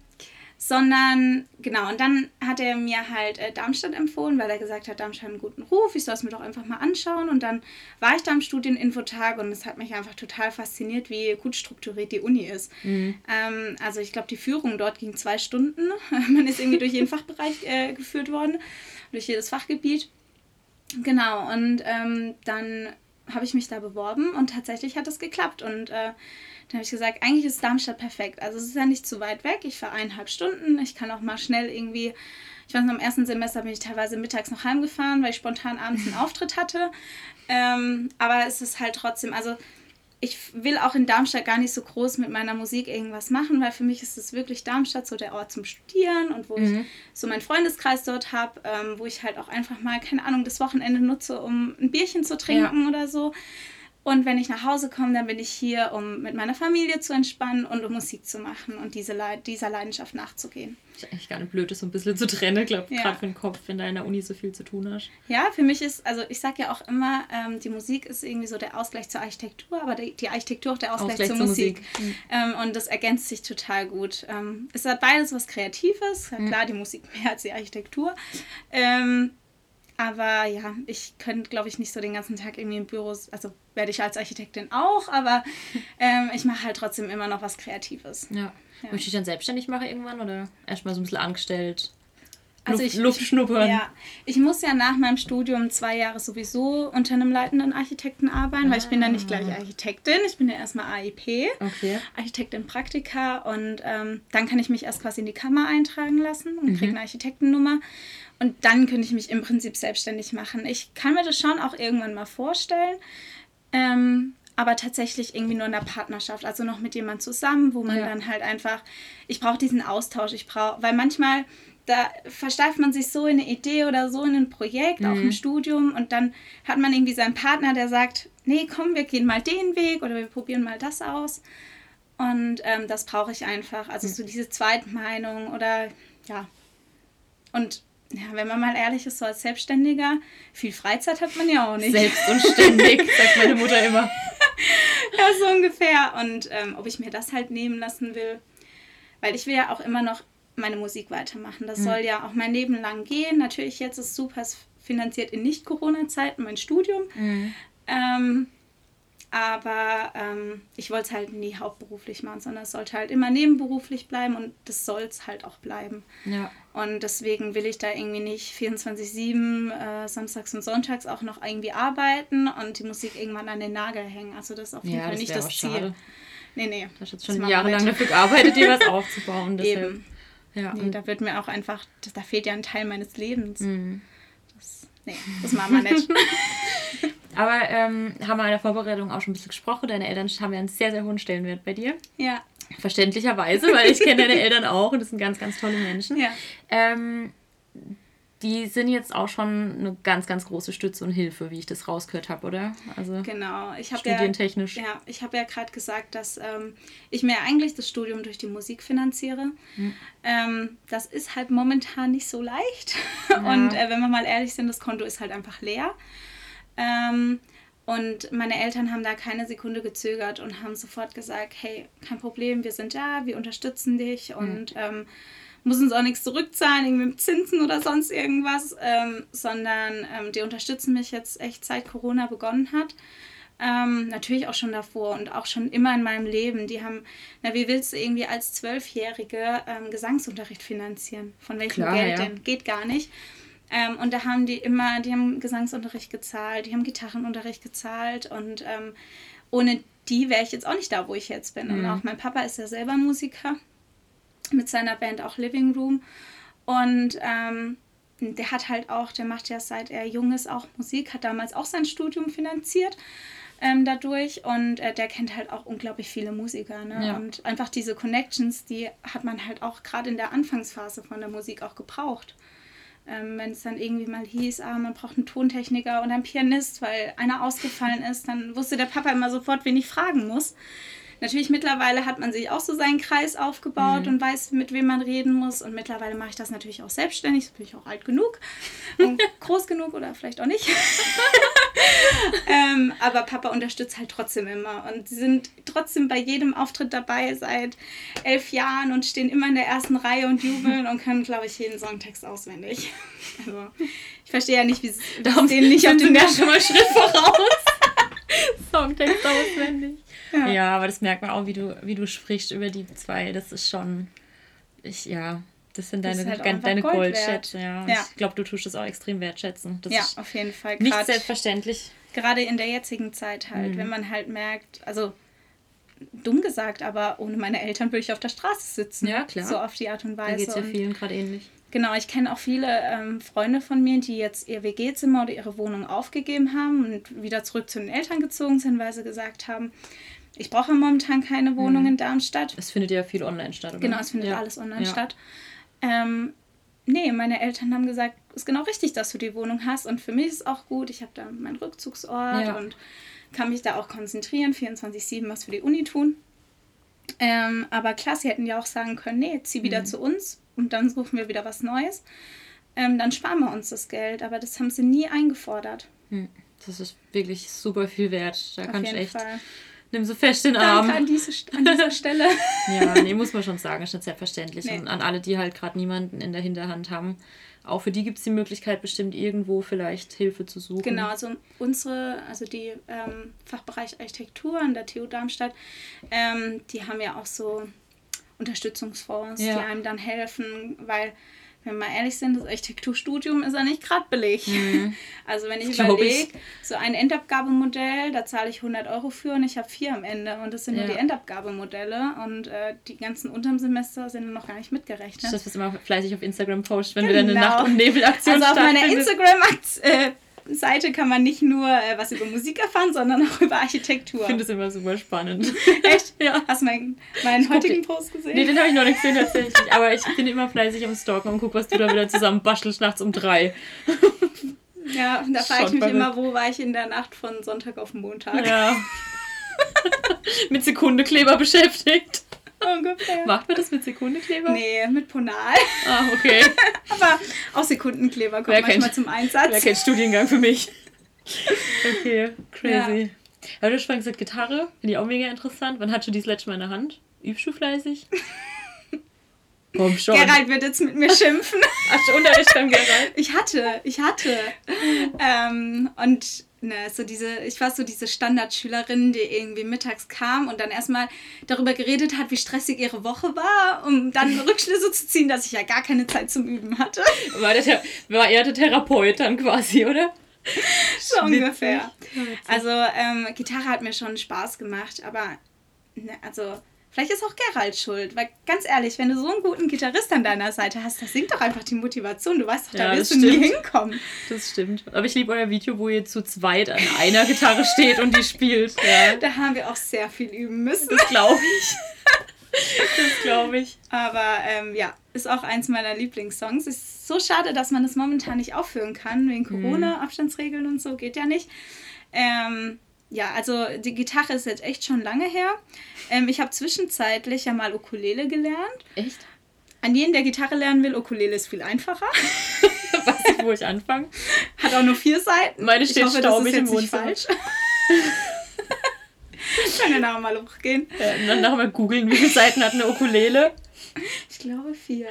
sondern genau, und dann hat er mir halt äh, Darmstadt empfohlen, weil er gesagt hat, Darmstadt hat einen guten Ruf, ich soll es mir doch einfach mal anschauen. Und dann war ich da am Studieninfotag und es hat mich einfach total fasziniert, wie gut strukturiert die Uni ist. Mhm. Ähm, also ich glaube, die Führung dort ging zwei Stunden. Man ist irgendwie durch jeden Fachbereich äh, geführt worden, durch jedes Fachgebiet. Genau, und ähm, dann habe ich mich da beworben und tatsächlich hat es geklappt. Und äh, dann habe ich gesagt, eigentlich ist Darmstadt perfekt. Also es ist ja nicht zu weit weg. Ich fahre eineinhalb Stunden. Ich kann auch mal schnell irgendwie, ich weiß noch, im ersten Semester bin ich teilweise mittags noch heimgefahren, weil ich spontan abends einen Auftritt hatte. Ähm, aber es ist halt trotzdem, also ich will auch in Darmstadt gar nicht so groß mit meiner Musik irgendwas machen, weil für mich ist es wirklich Darmstadt so der Ort zum Studieren und wo mhm. ich so meinen Freundeskreis dort habe, ähm, wo ich halt auch einfach mal, keine Ahnung, das Wochenende nutze, um ein Bierchen zu trinken ja. oder so. Und wenn ich nach Hause komme, dann bin ich hier, um mit meiner Familie zu entspannen und um Musik zu machen und diese Le dieser Leidenschaft nachzugehen. Ist eigentlich gar nicht blöd, das so ein bisschen zu trennen, glaube ja. gerade für den Kopf, wenn du in der Uni so viel zu tun hast. Ja, für mich ist, also ich sage ja auch immer, ähm, die Musik ist irgendwie so der Ausgleich zur Architektur, aber die, die Architektur auch der Ausgleich, Ausgleich zur, zur, Musik. Musik. Mhm. Ähm, und das ergänzt sich total gut. Ähm, es hat beides was Kreatives, mhm. klar, die Musik mehr als die Architektur. Ähm, aber ja, ich könnte, glaube ich, nicht so den ganzen Tag irgendwie im Büro, also werde ich als Architektin auch, aber ähm, ich mache halt trotzdem immer noch was Kreatives. Ja. ja. Möchte ich dann selbstständig machen irgendwann oder erstmal so ein bisschen angestellt? Also Luft, ich, Luft schnuppern. Ja, ich muss ja nach meinem Studium zwei Jahre sowieso unter einem leitenden Architekten arbeiten, ah. weil ich bin dann nicht gleich ah. Architektin, ich bin ja erstmal AIP, okay. Architektin Praktika und ähm, dann kann ich mich erst quasi in die Kammer eintragen lassen und mhm. kriege eine Architektennummer und dann könnte ich mich im Prinzip selbstständig machen. Ich kann mir das schon auch irgendwann mal vorstellen. Ähm, aber tatsächlich irgendwie nur in der Partnerschaft, also noch mit jemand zusammen, wo man ja. dann halt einfach, ich brauche diesen Austausch, ich brauche, weil manchmal, da versteift man sich so in eine Idee oder so in ein Projekt, mhm. auch im mhm. Studium und dann hat man irgendwie seinen Partner, der sagt, nee, komm, wir gehen mal den Weg oder wir probieren mal das aus und ähm, das brauche ich einfach, also mhm. so diese Zweitmeinung oder ja und ja, wenn man mal ehrlich ist, so als Selbstständiger, viel Freizeit hat man ja auch nicht. Selbst und ständig, sagt meine Mutter immer. ja, so ungefähr. Und ähm, ob ich mir das halt nehmen lassen will, weil ich will ja auch immer noch meine Musik weitermachen. Das mhm. soll ja auch mein Leben lang gehen. Natürlich jetzt ist super finanziert in Nicht-Corona-Zeiten mein Studium. Mhm. Ähm, aber ähm, ich wollte es halt nie hauptberuflich machen, sondern es sollte halt immer nebenberuflich bleiben und das soll es halt auch bleiben. Ja. Und deswegen will ich da irgendwie nicht 24-7 äh, samstags und sonntags auch noch irgendwie arbeiten und die Musik irgendwann an den Nagel hängen. Also das ist auf jeden ja, Fall nicht das Ziel. Schade. Nee, nee. Du hast jetzt schon jahrelang dafür gearbeitet, dir was aufzubauen. Deshalb. Eben. Ja, nee, da wird mir auch einfach, da fehlt ja ein Teil meines Lebens. Mhm. Das, nee, das machen wir nicht. Aber ähm, haben wir in der Vorbereitung auch schon ein bisschen gesprochen. Deine Eltern haben ja einen sehr, sehr hohen Stellenwert bei dir. Ja. Verständlicherweise, weil ich kenne deine Eltern auch und das sind ganz, ganz tolle Menschen. Ja. Ähm, die sind jetzt auch schon eine ganz, ganz große Stütze und Hilfe, wie ich das rausgehört habe, oder? Also genau. Ich studientechnisch. Ja, ja ich habe ja gerade gesagt, dass ähm, ich mir eigentlich das Studium durch die Musik finanziere. Hm. Ähm, das ist halt momentan nicht so leicht. Ja. Und äh, wenn wir mal ehrlich sind, das Konto ist halt einfach leer. Ähm, und meine Eltern haben da keine Sekunde gezögert und haben sofort gesagt, hey, kein Problem, wir sind da, wir unterstützen dich und mhm. muss uns auch nichts zurückzahlen, irgendwie mit Zinsen oder sonst irgendwas, ähm, sondern ähm, die unterstützen mich jetzt echt seit Corona begonnen hat. Ähm, natürlich auch schon davor und auch schon immer in meinem Leben. Die haben, na, wie willst du irgendwie als Zwölfjährige ähm, Gesangsunterricht finanzieren? Von welchem Klar, Geld ja. denn? Geht gar nicht. Ähm, und da haben die immer, die haben Gesangsunterricht gezahlt, die haben Gitarrenunterricht gezahlt und ähm, ohne die wäre ich jetzt auch nicht da, wo ich jetzt bin. Mhm. Und auch mein Papa ist ja selber Musiker mit seiner Band auch Living Room und ähm, der hat halt auch, der macht ja seit er jung ist auch Musik, hat damals auch sein Studium finanziert ähm, dadurch und äh, der kennt halt auch unglaublich viele Musiker. Ne? Ja. Und einfach diese Connections, die hat man halt auch gerade in der Anfangsphase von der Musik auch gebraucht. Ähm, Wenn es dann irgendwie mal hieß, ah, man braucht einen Tontechniker und einen Pianist, weil einer ausgefallen ist, dann wusste der Papa immer sofort, wen ich fragen muss. Natürlich mittlerweile hat man sich auch so seinen Kreis aufgebaut mhm. und weiß, mit wem man reden muss. Und mittlerweile mache ich das natürlich auch selbstständig. So bin ich auch alt genug und groß genug oder vielleicht auch nicht. ähm, aber Papa unterstützt halt trotzdem immer. Und sie sind trotzdem bei jedem Auftritt dabei seit elf Jahren und stehen immer in der ersten Reihe und jubeln und können, glaube ich, jeden Songtext auswendig. Also, ich verstehe ja nicht, wie es denen nicht auf den ja schon mal Schritt voraus. Songtext auswendig. Ja. ja, aber das merkt man auch, wie du, wie du sprichst über die zwei. Das ist schon, ich, ja, das sind deine, das halt deine Goldschätze. Ja. ja. Ich glaube, du tust das auch extrem wertschätzen. Das ja, auf jeden Fall. Grad, nicht selbstverständlich. Gerade in der jetzigen Zeit halt, mhm. wenn man halt merkt, also dumm gesagt, aber ohne meine Eltern würde ich auf der Straße sitzen. Ja, klar. So auf die Art und Weise. Da geht es ja vielen gerade ähnlich. Genau, ich kenne auch viele ähm, Freunde von mir, die jetzt ihr WG-Zimmer oder ihre Wohnung aufgegeben haben und wieder zurück zu den Eltern gezogen sind, weil sie gesagt haben, ich brauche momentan keine Wohnung mhm. in Darmstadt. Es findet ja viel online statt, oder? Genau, es findet ja. alles online ja. statt. Ähm, nee, meine Eltern haben gesagt, es ist genau richtig, dass du die Wohnung hast. Und für mich ist es auch gut. Ich habe da meinen Rückzugsort ja. und kann mich da auch konzentrieren, 24-7 was für die Uni tun. Ähm, aber klar, sie hätten ja auch sagen können, nee, zieh wieder mhm. zu uns und dann suchen wir wieder was Neues. Ähm, dann sparen wir uns das Geld. Aber das haben sie nie eingefordert. Mhm. Das ist wirklich super viel wert. Da Auf kann ich echt. Fall Nimm so fest den Arm. Danke an, diese, an dieser Stelle. ja, nee, muss man schon sagen, ist nicht selbstverständlich. Nee. Und an alle, die halt gerade niemanden in der Hinterhand haben, auch für die gibt es die Möglichkeit, bestimmt irgendwo vielleicht Hilfe zu suchen. Genau, also unsere, also die ähm, Fachbereich Architektur an der TU Darmstadt, ähm, die haben ja auch so Unterstützungsfonds, ja. die einem dann helfen, weil wenn wir mal ehrlich sind, das Architekturstudium ist ja nicht gerade billig. Mhm. Also wenn ich überlege, so ein Endabgabemodell, da zahle ich 100 Euro für und ich habe vier am Ende und das sind ja. nur die Endabgabemodelle und äh, die ganzen unterm Semester sind noch gar nicht mitgerechnet. Das ist immer fleißig auf Instagram post, wenn genau. du deine Nacht- und Nebelaktion Also auf meiner Instagram-Aktion äh, Seite kann man nicht nur äh, was über Musik erfahren, sondern auch über Architektur. Ich finde es immer super spannend. Echt? ja. Hast du meinen, meinen heutigen Post gesehen? Nee, den habe ich noch nicht gesehen tatsächlich. Aber ich bin immer fleißig am Stalken und gucke, was du da wieder zusammen bastelst nachts um drei. ja, da frage ich mich immer, wo war ich in der Nacht von Sonntag auf Montag? Ja. Mit Sekundekleber beschäftigt. Ungefähr. Macht man das mit Sekundekleber? Nee, mit Ponal. Ah, okay. Aber auch Sekundenkleber kommt wer manchmal kennt, zum Einsatz. Wer kennt Studiengang für mich? Okay, crazy. Ja. Aber du hast vorhin gesagt, Gitarre, finde ich auch mega interessant. Wann hast du die das letzte Mal in der Hand? Übst du fleißig? Komm schon. Gerald wird jetzt mit mir schimpfen. Hast du Unterricht beim Gerald? Ich hatte, ich hatte. ähm, und ne, so diese, ich war so diese Standardschülerin, die irgendwie mittags kam und dann erstmal darüber geredet hat, wie stressig ihre Woche war, um dann Rückschlüsse zu ziehen, dass ich ja gar keine Zeit zum Üben hatte. War, der, war er der Therapeut dann quasi, oder? so ungefähr. Also ähm, Gitarre hat mir schon Spaß gemacht, aber ne, also vielleicht ist auch Gerald schuld, weil ganz ehrlich, wenn du so einen guten Gitarrist an deiner Seite hast, das singt doch einfach die Motivation. Du weißt doch, da Ja, wirst du nie stimmt. hinkommen. Das stimmt. Aber ich liebe euer Video, wo ihr zu zweit an einer Gitarre steht und die spielt. Ja, Da haben wir auch sehr viel üben müssen. das glaube ich. Das glaube ich. Aber ähm, ja, ist auch eins meiner Lieblingssongs. Ist so schade, dass man das momentan nicht aufführen kann, wegen Corona, Abstandsregeln und so, geht ja nicht. Ähm, ja, also die Gitarre ist jetzt echt schon lange her. Ähm, ich habe zwischenzeitlich ja mal Ukulele gelernt. Echt? An jeden, der Gitarre lernen will, Ukulele ist viel einfacher. Weiß ich, wo ich anfange. Hat auch nur vier Seiten. Meine steht ich hoffe, staubig das im ist jetzt nicht Wohnzimmer. falsch. Können wir nachher mal hochgehen. Ja, und dann nachher mal googeln, wie viele Seiten hat eine Ukulele. Ich glaube vier.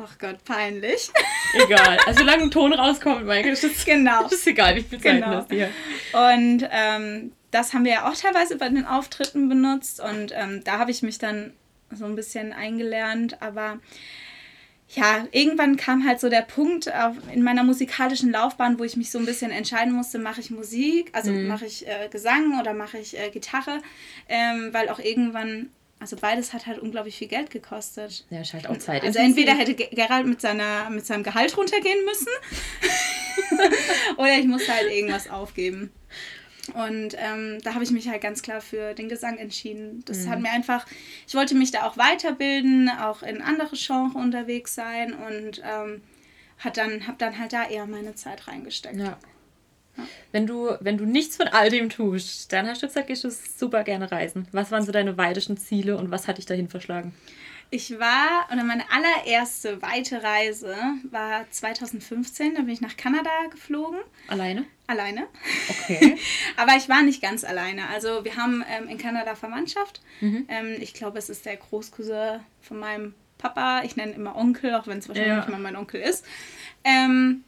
Ach Gott, peinlich. Egal. Also solange ein Ton rauskommt, Michael, ist das, Genau. das ist egal, wie viele Seiten Genau. hier. Und ähm, das haben wir ja auch teilweise bei den Auftritten benutzt und ähm, da habe ich mich dann so ein bisschen eingelernt, aber ja, irgendwann kam halt so der Punkt auf, in meiner musikalischen Laufbahn, wo ich mich so ein bisschen entscheiden musste, mache ich Musik, also mache ich äh, Gesang oder mache ich äh, Gitarre, ähm, weil auch irgendwann, also beides hat halt unglaublich viel Geld gekostet. Ja, ist halt auch Zeit. Also entweder hätte Ge- Gerald mit, seiner, mit seinem Gehalt runtergehen müssen oder ich musste halt irgendwas aufgeben. Und ähm, da habe ich mich halt ganz klar für den Gesang entschieden. Das Mhm. hat mir einfach, ich wollte mich da auch weiterbilden, auch in andere Genres unterwegs sein und ähm, hat dann, habe dann halt da eher meine Zeit reingesteckt. Ja. Wenn du, wenn du nichts von all dem tust, dann hast du gesagt, gehst du super gerne reisen. Was waren so deine weitesten Ziele und was hat dich dahin verschlagen? Ich war, oder meine allererste weite Reise war 2015, da bin ich nach Kanada geflogen, Alleine? alleine. Okay. Aber ich war nicht ganz alleine. Also wir haben ähm, in Kanada Verwandtschaft. Ähm, ich glaube, es ist der Großcousin von meinem Papa. Ich nenne ihn immer Onkel, auch wenn es wahrscheinlich Ja. nicht mal mein Onkel ist. Ähm,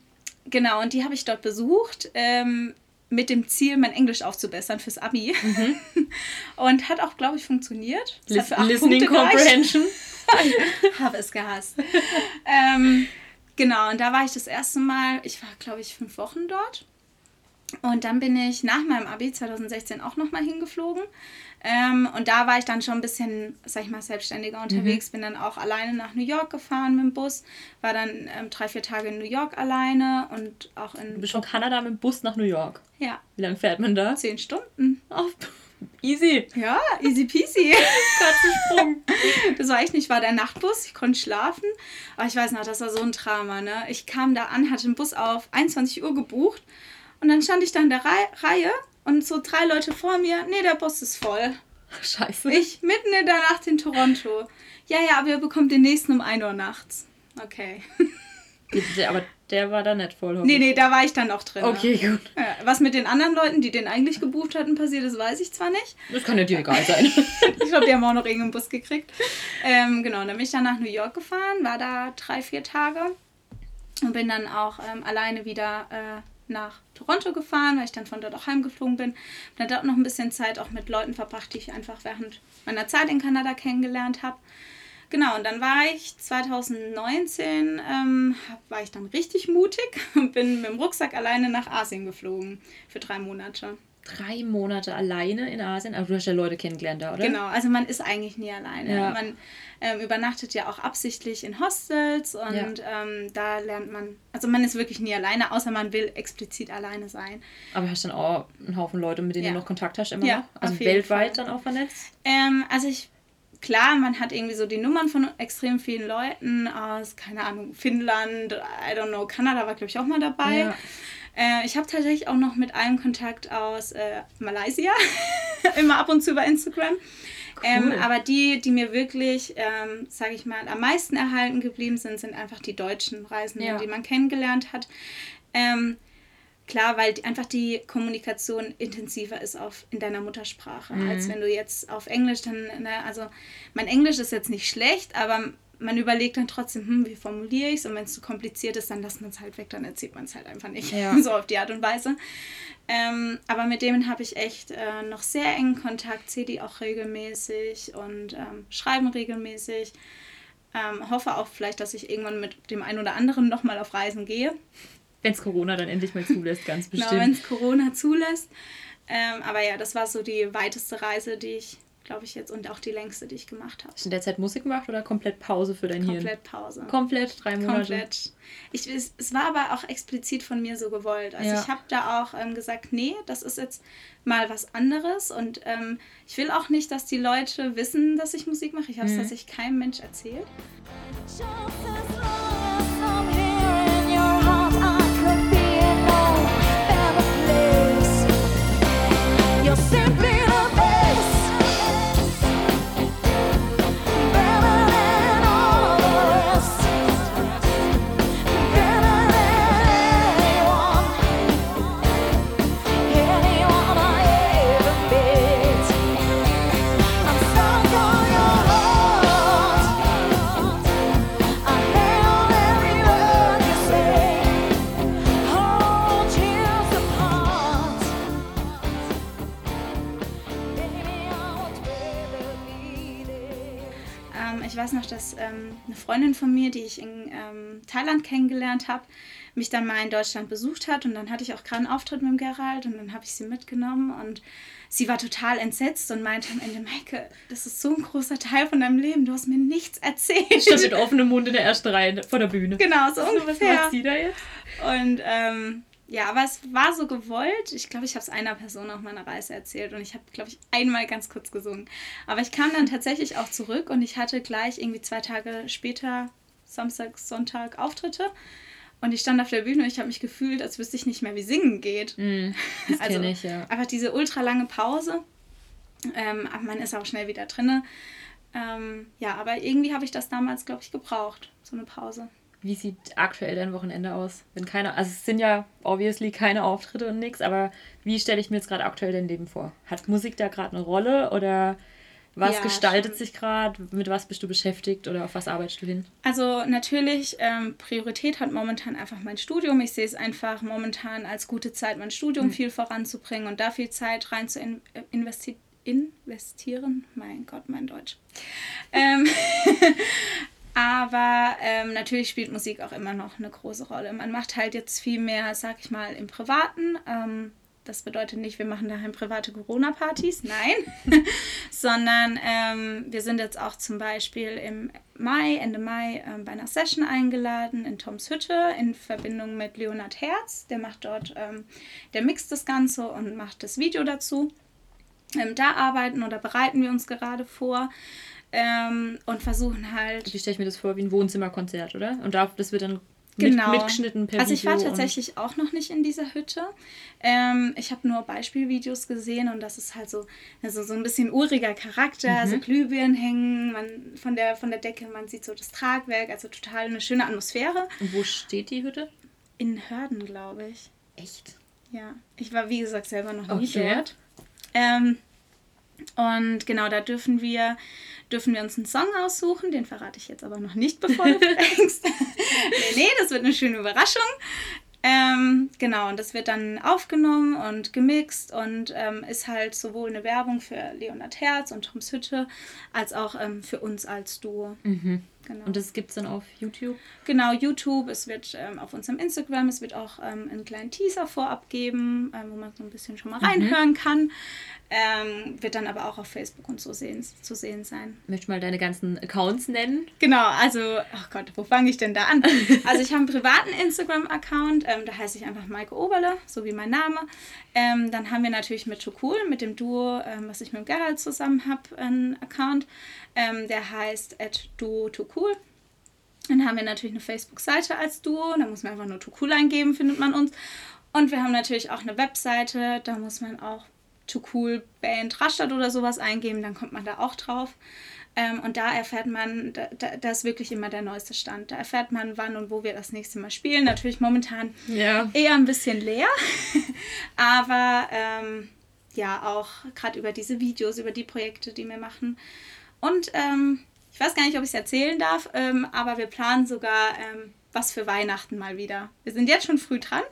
genau, und die habe ich dort besucht. Ähm, mit dem Ziel, mein Englisch aufzubessern fürs Abi. und hat auch, glaube ich, funktioniert. Lis für acht Listening Punkte. Comprehension. Habe es gehasst. ähm, genau, und da war ich das erste Mal, ich war, glaube ich, fünf Wochen dort. Und dann bin ich nach meinem Abi 2016 auch nochmal hingeflogen. Ähm, und da war ich dann schon ein bisschen, sag ich mal, selbstständiger unterwegs. Bin dann auch alleine nach New York gefahren mit dem Bus. War dann ähm, drei, vier Tage in New York alleine und auch Du in. bist von Kanada mit dem Bus nach New York. Ja, Wie lange fährt man da? zehn Stunden. Oh, easy. Ja, easy peasy. Katzensprung. Das war echt nicht, war der Nachtbus, ich konnte schlafen. Aber ich weiß noch, das war so ein Drama, ne? Ich kam da an, hatte den Bus auf 21 Uhr gebucht und dann stand ich da in der Rei Reihe und so drei Leute vor mir, nee, der Bus ist voll. Scheiße. Ich mitten in der Nacht in Toronto. Ja, ja, aber ihr bekommt den nächsten um 1 Uhr nachts. Okay. Aber der war da nicht voll. Nee, nee, da war ich dann noch drin. Okay, gut. Ja, was mit den anderen Leuten, die den eigentlich gebucht hatten, passiert ist, weiß ich zwar nicht. Das kann ja dir egal sein. Ich glaube, die haben auch noch irgendeinen Bus gekriegt. Ähm, genau, dann bin ich dann nach New York gefahren, war da drei, vier Tage und bin dann auch ähm, alleine wieder äh, nach Toronto gefahren, weil ich dann von dort auch heimgeflogen bin. Bin dann dort noch ein bisschen Zeit auch mit Leuten verbracht, die ich einfach während meiner Zeit in Kanada kennengelernt habe. Genau, und dann war ich 2019, ähm, war ich dann richtig mutig und bin mit dem Rucksack alleine nach Asien geflogen für drei Monate. Drei Monate alleine in Asien. Aber du hast ja Leute kennengelernt da, oder? Genau, also man ist eigentlich nie alleine. Ja. Man ähm, übernachtet ja auch absichtlich in Hostels und Ja. ähm, da lernt man, also man ist wirklich nie alleine, außer man will explizit alleine sein. Aber hast dann auch einen Haufen Leute, mit denen Ja. du noch Kontakt hast, immer Ja, noch? Also weltweit Fall. dann auch vernetzt? Ähm, also ich, klar, man hat irgendwie so die Nummern von extrem vielen Leuten aus, keine Ahnung, Finnland, I don't know, Kanada war glaube ich auch mal dabei. Ja. Äh, ich habe tatsächlich auch noch mit einem Kontakt aus äh, Malaysia, immer ab und zu bei Instagram. Ähm, aber die, die mir wirklich, ähm, sage ich mal, am meisten erhalten geblieben sind, sind einfach die deutschen Reisenden, Ja. die man kennengelernt hat. Ähm, klar, weil die, einfach die Kommunikation intensiver ist auf, in deiner Muttersprache, als wenn du jetzt auf Englisch dann, ne, also mein Englisch ist jetzt nicht schlecht, aber man überlegt dann trotzdem, hm, wie formuliere ich es? Und wenn es zu kompliziert ist, dann lässt man es halt weg, dann erzählt man es halt einfach nicht. Ja. so auf die Art und Weise. Ähm, aber mit denen habe ich echt äh, noch sehr engen Kontakt, sehe die auch regelmäßig und ähm, schreiben regelmäßig. Ähm, hoffe auch vielleicht, dass ich irgendwann mit dem einen oder anderen nochmal auf Reisen gehe. Wenn es Corona dann endlich mal zulässt, ganz Genau, wenn bestimmt. es Corona zulässt. Ähm, aber ja, das war so die weiteste Reise, die ich glaube ich jetzt, und auch die längste, die ich gemacht habe. Hast du in der Zeit Musik gemacht oder komplett Pause für dein Komplett Hirn? Pause. Komplett drei Monate. Komplett. Ich, es, es war aber auch explizit von mir so gewollt. Also Ja. ich habe da auch ähm, gesagt, nee, das ist jetzt mal was anderes und ähm, ich will auch nicht, dass die Leute wissen, dass ich Musik mache. Ich habe es Mhm. tatsächlich keinem Mensch erzählt. Just as weiß noch, dass ähm, eine Freundin von mir, die ich in ähm, Thailand kennengelernt habe, mich dann mal in Deutschland besucht hat und dann hatte ich auch gerade einen Auftritt mit dem Gerald und dann habe ich sie mitgenommen und sie war total entsetzt und meinte am Ende, Maike, das ist so ein großer Teil von deinem Leben, du hast mir nichts erzählt. Stand mit offenem Mund in der ersten Reihe vor der Bühne. genau, so Was ungefähr. macht sie da jetzt? Und ähm, ja, aber es war so gewollt. Ich glaube, ich habe es einer Person auf meiner Reise erzählt und ich habe, glaube ich, einmal ganz kurz gesungen. Aber ich kam dann tatsächlich auch zurück und ich hatte gleich irgendwie zwei Tage später, Samstag, Sonntag, Auftritte. Und ich stand auf der Bühne und ich habe mich gefühlt, als wüsste ich nicht mehr, wie singen geht. Mhm, das Also, ich, ja. Einfach diese ultra lange Pause. Ähm, aber man ist auch schnell wieder drinne. Ähm, ja, aber irgendwie habe ich das damals, glaube ich, gebraucht, so eine Pause. Wie sieht aktuell dein Wochenende aus? Wenn keine, also es sind ja obviously keine Auftritte und nichts, aber wie stelle ich mir jetzt gerade aktuell dein Leben vor? Hat Musik da gerade eine Rolle oder was Ja, gestaltet schon. sich gerade? Mit was bist du beschäftigt oder auf was arbeitest du hin? Also natürlich, ähm, Priorität hat momentan einfach mein Studium. Ich sehe es einfach momentan als gute Zeit, mein Studium viel voranzubringen und da viel Zeit rein zu in, äh, investi investieren. Mein Gott, mein Deutsch. Ähm, aber ähm, natürlich spielt Musik auch immer noch eine große Rolle. Man macht halt jetzt viel mehr, sag ich mal, im Privaten. Ähm, das bedeutet nicht, wir machen daheim private Corona-Partys, nein, sondern ähm, wir sind jetzt auch zum Beispiel im Mai, Ende Mai, ähm, bei einer Session eingeladen in Toms Hütte in Verbindung mit Leonard Herz. Der macht dort, ähm, der mixt das Ganze und macht das Video dazu. Ähm, da arbeiten oder bereiten wir uns gerade vor ähm, und versuchen halt Wie stelle ich mir das vor? Wie ein Wohnzimmerkonzert, oder? Und da, das wird dann Genau. mit, mitgeschnitten per Also ich war Video tatsächlich auch noch nicht in dieser Hütte. Ähm, ich habe nur Beispielvideos gesehen und das ist halt so, also so ein bisschen uriger Charakter, Mhm. so Glühbirnen hängen man von der, von der Decke, man sieht so das Tragwerk, also total eine schöne Atmosphäre. Und wo steht die Hütte? In Hörden, glaube ich. Echt? Ja, ich war wie gesagt selber noch nie Okay. dort. Ähm, und genau, da dürfen wir, dürfen wir uns einen Song aussuchen. Den verrate ich jetzt aber noch nicht, bevor du denkst. nee, nee, das wird eine schöne Überraschung. Ähm, genau, und das wird dann aufgenommen und gemixt und ähm, ist halt sowohl eine Werbung für Leonard Herz und Toms Hütte, als auch ähm, für uns als Duo. Mhm. Genau. Und das gibt es dann auf YouTube? Genau, YouTube, es wird ähm, auf unserem Instagram, es wird auch ähm, einen kleinen Teaser vorab geben, ähm, wo man so ein bisschen schon mal reinhören kann. Ähm, wird dann aber auch auf Facebook und so sehen, zu sehen sein. Möchtest du mal deine ganzen Accounts nennen? Genau, also, ach Gott, wo fange ich denn da an? Also ich habe einen privaten Instagram-Account, ähm, da heiße ich einfach Maike Oberle, so wie mein Name. Ähm, dann haben wir natürlich mit Cool, mit dem Duo, was ich mit Gerald zusammen habe, einen Account. Der heißt at duo Cool. Dann haben wir natürlich eine Facebook-Seite als Duo, da muss man einfach nur Too Cool eingeben, findet man uns. Und wir haben natürlich auch eine Webseite, da muss man auch Too Cool Band Rastatt oder sowas eingeben, dann kommt man da auch drauf. Ähm, und da erfährt man, da, da, da ist wirklich immer der neueste Stand. Da erfährt man, wann und wo wir das nächste Mal spielen. Natürlich momentan Ja. eher ein bisschen leer, aber ähm, ja, auch gerade über diese Videos, über die Projekte, die wir machen. Und ähm, ich weiß gar nicht, ob ich es erzählen darf, ähm, aber wir planen sogar ähm, was für Weihnachten mal wieder. Wir sind jetzt schon früh dran.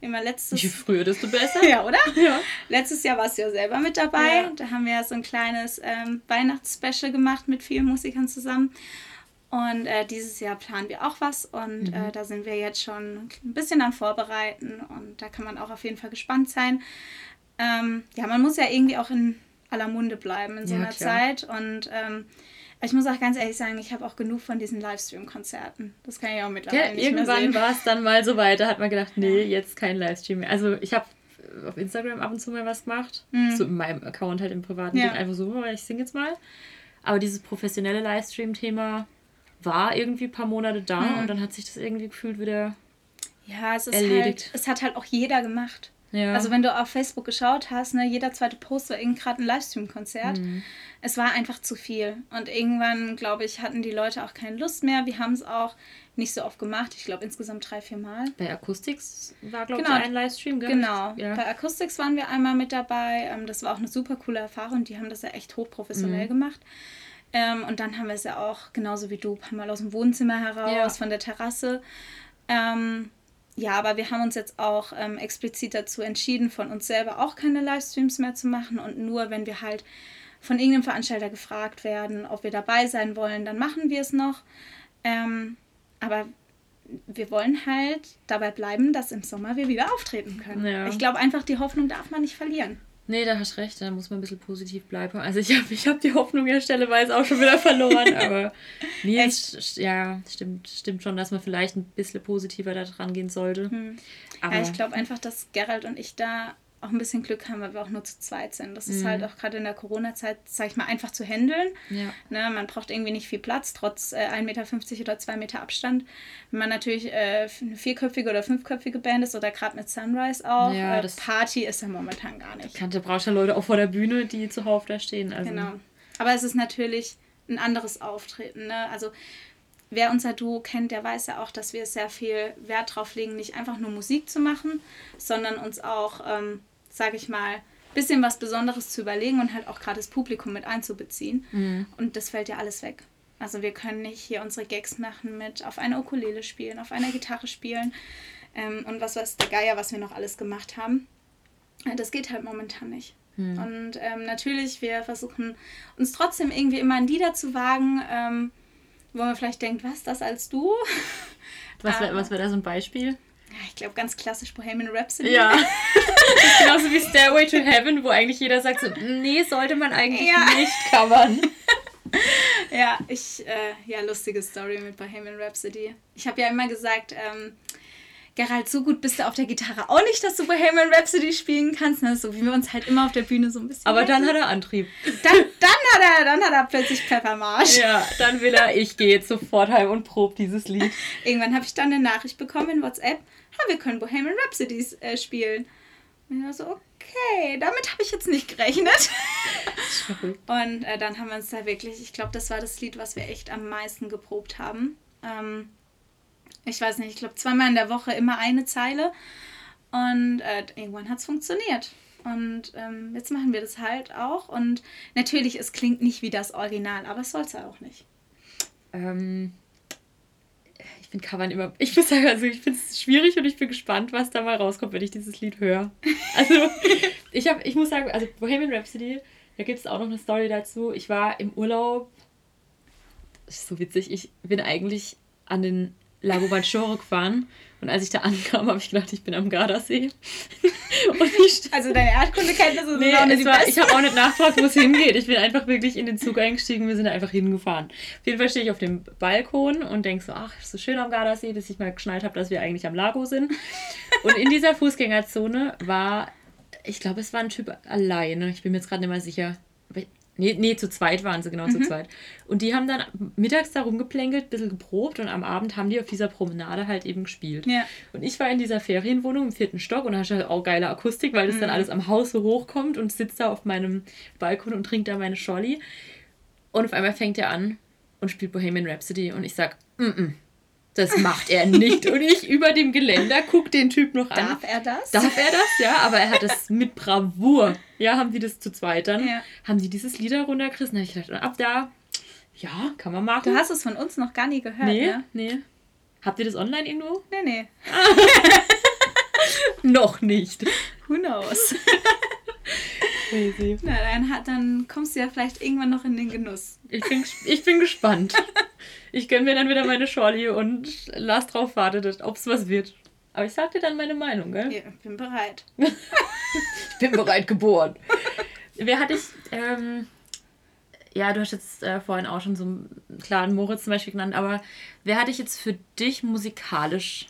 Ja letztes Je früher, desto besser. ja, oder? Ja. Letztes Jahr warst du ja selber mit dabei. Ja. Da haben wir so ein kleines ähm, Weihnachtsspecial gemacht mit vielen Musikern zusammen. Und äh, dieses Jahr planen wir auch was und äh, da sind wir jetzt schon ein bisschen am Vorbereiten und da kann man auch auf jeden Fall gespannt sein. Ähm, ja, man muss ja irgendwie auch in aller Munde bleiben in so Ja, einer klar. Zeit. Und ähm, ich muss auch ganz ehrlich sagen, ich habe auch genug von diesen Livestream-Konzerten. Das kann ich auch mittlerweile Gell, nicht mehr irgendwann war es dann mal so weit, da hat man gedacht, nee, jetzt kein Livestream mehr. Also ich habe auf Instagram ab und zu mal was gemacht. So in meinem Account halt im privaten Mhm. Ja. Ding. Einfach so, ich singe jetzt mal. Aber dieses professionelle Livestream-Thema war irgendwie ein paar Monate da Mhm. und dann hat sich das irgendwie gefühlt wieder. Ja, es ist erledigt. halt, es hat halt auch jeder gemacht. Ja. Also wenn du auf Facebook geschaut hast, ne, jeder zweite Post war irgendwie gerade ein Livestream-Konzert. Mhm. Es war einfach zu viel. Und irgendwann, glaube ich, hatten die Leute auch keine Lust mehr. Wir haben es auch nicht so oft gemacht. Ich glaube insgesamt drei, vier Mal. Bei Acoustics war, glaube Genau. ich, ein Livestream, gell? Genau. Ja. Bei Acoustics waren wir einmal mit dabei. Ähm, das war auch eine super coole Erfahrung. Die haben das ja echt hochprofessionell Mhm. gemacht. Ähm, und dann haben wir es ja auch, genauso wie du, ein paar Mal aus dem Wohnzimmer heraus, Ja. von der Terrasse. Ähm, ja, aber wir haben uns jetzt auch ähm, explizit dazu entschieden, von uns selber auch keine Livestreams mehr zu machen. Und nur wenn wir halt von irgendeinem Veranstalter gefragt werden, ob wir dabei sein wollen, dann machen wir es noch. Ähm, aber wir wollen halt dabei bleiben, dass im Sommer wir wieder auftreten können. Ja. Ich glaube einfach, die Hoffnung darf man nicht verlieren. Nee, da hast recht, da muss man ein bisschen positiv bleiben. Also ich habe ich hab die Hoffnung ja stelleweise auch schon wieder verloren, aber nee, es, ja, stimmt, stimmt schon, dass man vielleicht ein bisschen positiver da dran gehen sollte. Aber Ja, ich glaube einfach, dass Gerald und ich da auch ein bisschen Glück haben, weil wir auch nur zu zweit sind. Das ist halt auch gerade in der Corona-Zeit, sag ich mal, einfach zu handeln. ja. Ne, man braucht irgendwie nicht viel Platz, trotz äh, 1,50 Meter oder 2 Meter Abstand. Wenn man natürlich äh, eine vierköpfige oder fünfköpfige Band ist oder gerade mit Sunrise auch, Ja, äh, das- Party ist ja momentan gar nicht. Kannte brauchst ja Leute auch vor der Bühne, die zuhauf da stehen. Also, Genau. Aber es ist natürlich ein anderes Auftreten. Ne? Also wer unser Duo kennt, der weiß ja auch, dass wir sehr viel Wert drauf legen, nicht einfach nur Musik zu machen, sondern uns auch, ähm, sage ich mal, ein bisschen was Besonderes zu überlegen und halt auch gerade das Publikum mit einzubeziehen. Mhm. Und das fällt ja alles weg. Also wir können nicht hier unsere Gags machen mit auf einer Ukulele spielen, auf einer Gitarre spielen ähm, und was weiß der Geier, was wir noch alles gemacht haben. Äh, Das geht halt momentan nicht. Und ähm, natürlich, wir versuchen uns trotzdem irgendwie immer in Lieder zu wagen, ähm, wo man vielleicht denkt, was, das als du? Was wäre was wär da so ein Beispiel? Ich glaube, ganz klassisch Bohemian Rhapsody. Ja. genauso wie Stairway to Heaven, wo eigentlich jeder sagt so, nee, sollte man eigentlich Ja. nicht covern. Ja, ich, äh, ja, lustige Story mit Bohemian Rhapsody. Ich habe ja immer gesagt, ähm, Gerald, so gut bist du auf der Gitarre auch nicht, dass du Bohemian Rhapsody spielen kannst. Ne? So wie wir uns halt immer auf der Bühne so ein bisschen. Aber dann hat er Antrieb. dann, dann hat er, dann hat er plötzlich Pfeffermarsch. Ja, dann will er, ich gehe jetzt sofort heim und prob dieses Lied. Irgendwann habe ich dann eine Nachricht bekommen in WhatsApp, ha, wir können Bohemian Rhapsodies äh, spielen. Und ich war so, okay, damit habe ich jetzt nicht gerechnet. Und äh, dann haben wir uns da wirklich, ich glaube, das war das Lied, was wir echt am meisten geprobt haben. Ähm, ich weiß nicht, ich glaube zweimal in der Woche immer eine Zeile. Und äh, irgendwann hat es funktioniert. Und ähm, jetzt machen wir das halt auch. Und natürlich, es klingt nicht wie das Original, aber es soll es ja auch nicht. Ähm, ich finde Covern immer. Ich muss sagen, also ich finde es schwierig und ich bin gespannt, was da mal rauskommt, wenn ich dieses Lied höre. Also, ich, hab, ich muss sagen, also Bohemian Rhapsody, da gibt es auch noch eine Story dazu. Ich war im Urlaub. Das ist so witzig. Ich bin eigentlich an den Lago Maggiore gefahren. Und als ich da ankam, habe ich gedacht, ich bin am Gardasee. Also deine Erdkundekenntnisse sind Nee, auch nicht es war, ich habe auch nicht nachgefragt, wo es hingeht. Ich bin einfach wirklich in den Zug eingestiegen, wir sind da einfach hingefahren. Auf jeden Fall stehe ich auf dem Balkon und denke so, ach, ist so schön am Gardasee, bis ich mal geschnallt habe, dass wir eigentlich am Lago sind. Und in dieser Fußgängerzone war, ich glaube, es war ein Typ alleine. Ich bin mir jetzt gerade nicht mehr sicher. Nee, nee, zu zweit waren sie, genau, Mhm. zu zweit. Und die haben dann mittags da rumgeplänkelt, ein bisschen geprobt und am Abend haben die auf dieser Promenade halt eben gespielt. Ja. Und ich war in dieser Ferienwohnung im vierten Stock und da hast du halt auch geile Akustik, weil das Mhm. dann alles am Haus so hochkommt und sitzt da auf meinem Balkon und trinkt da meine Scholli. Und auf einmal fängt er an und spielt Bohemian Rhapsody und ich sag, mm -mm, das macht er nicht. und ich über dem Geländer guck den Typ noch an. Darf er das? Darf er das? Ja, aber er hat das mit Bravour. Ja, haben die das zu zweit dann? Ja. Haben die dieses Lied da runtergerissen? Da habe ich gedacht, ab da, ja, kann man machen. Du hast es von uns noch gar nie gehört, nee, ne? nee. Habt ihr das online irgendwo? Nee, nee. Noch nicht. Who knows? Crazy. Na, dann, hat, dann kommst du ja vielleicht irgendwann noch in den Genuss. Ich bin, ich bin gespannt. Ich gönne mir dann wieder meine Schorli und lass drauf warten, ob es was wird. Aber ich sag dir dann meine Meinung, gell? Ja, bin bereit. Ich bin bereit geboren. wer hat dich, ähm, ja, du hast jetzt äh, vorhin auch schon so einen klaren Moritz zum Beispiel genannt, aber wer hat dich jetzt für dich musikalisch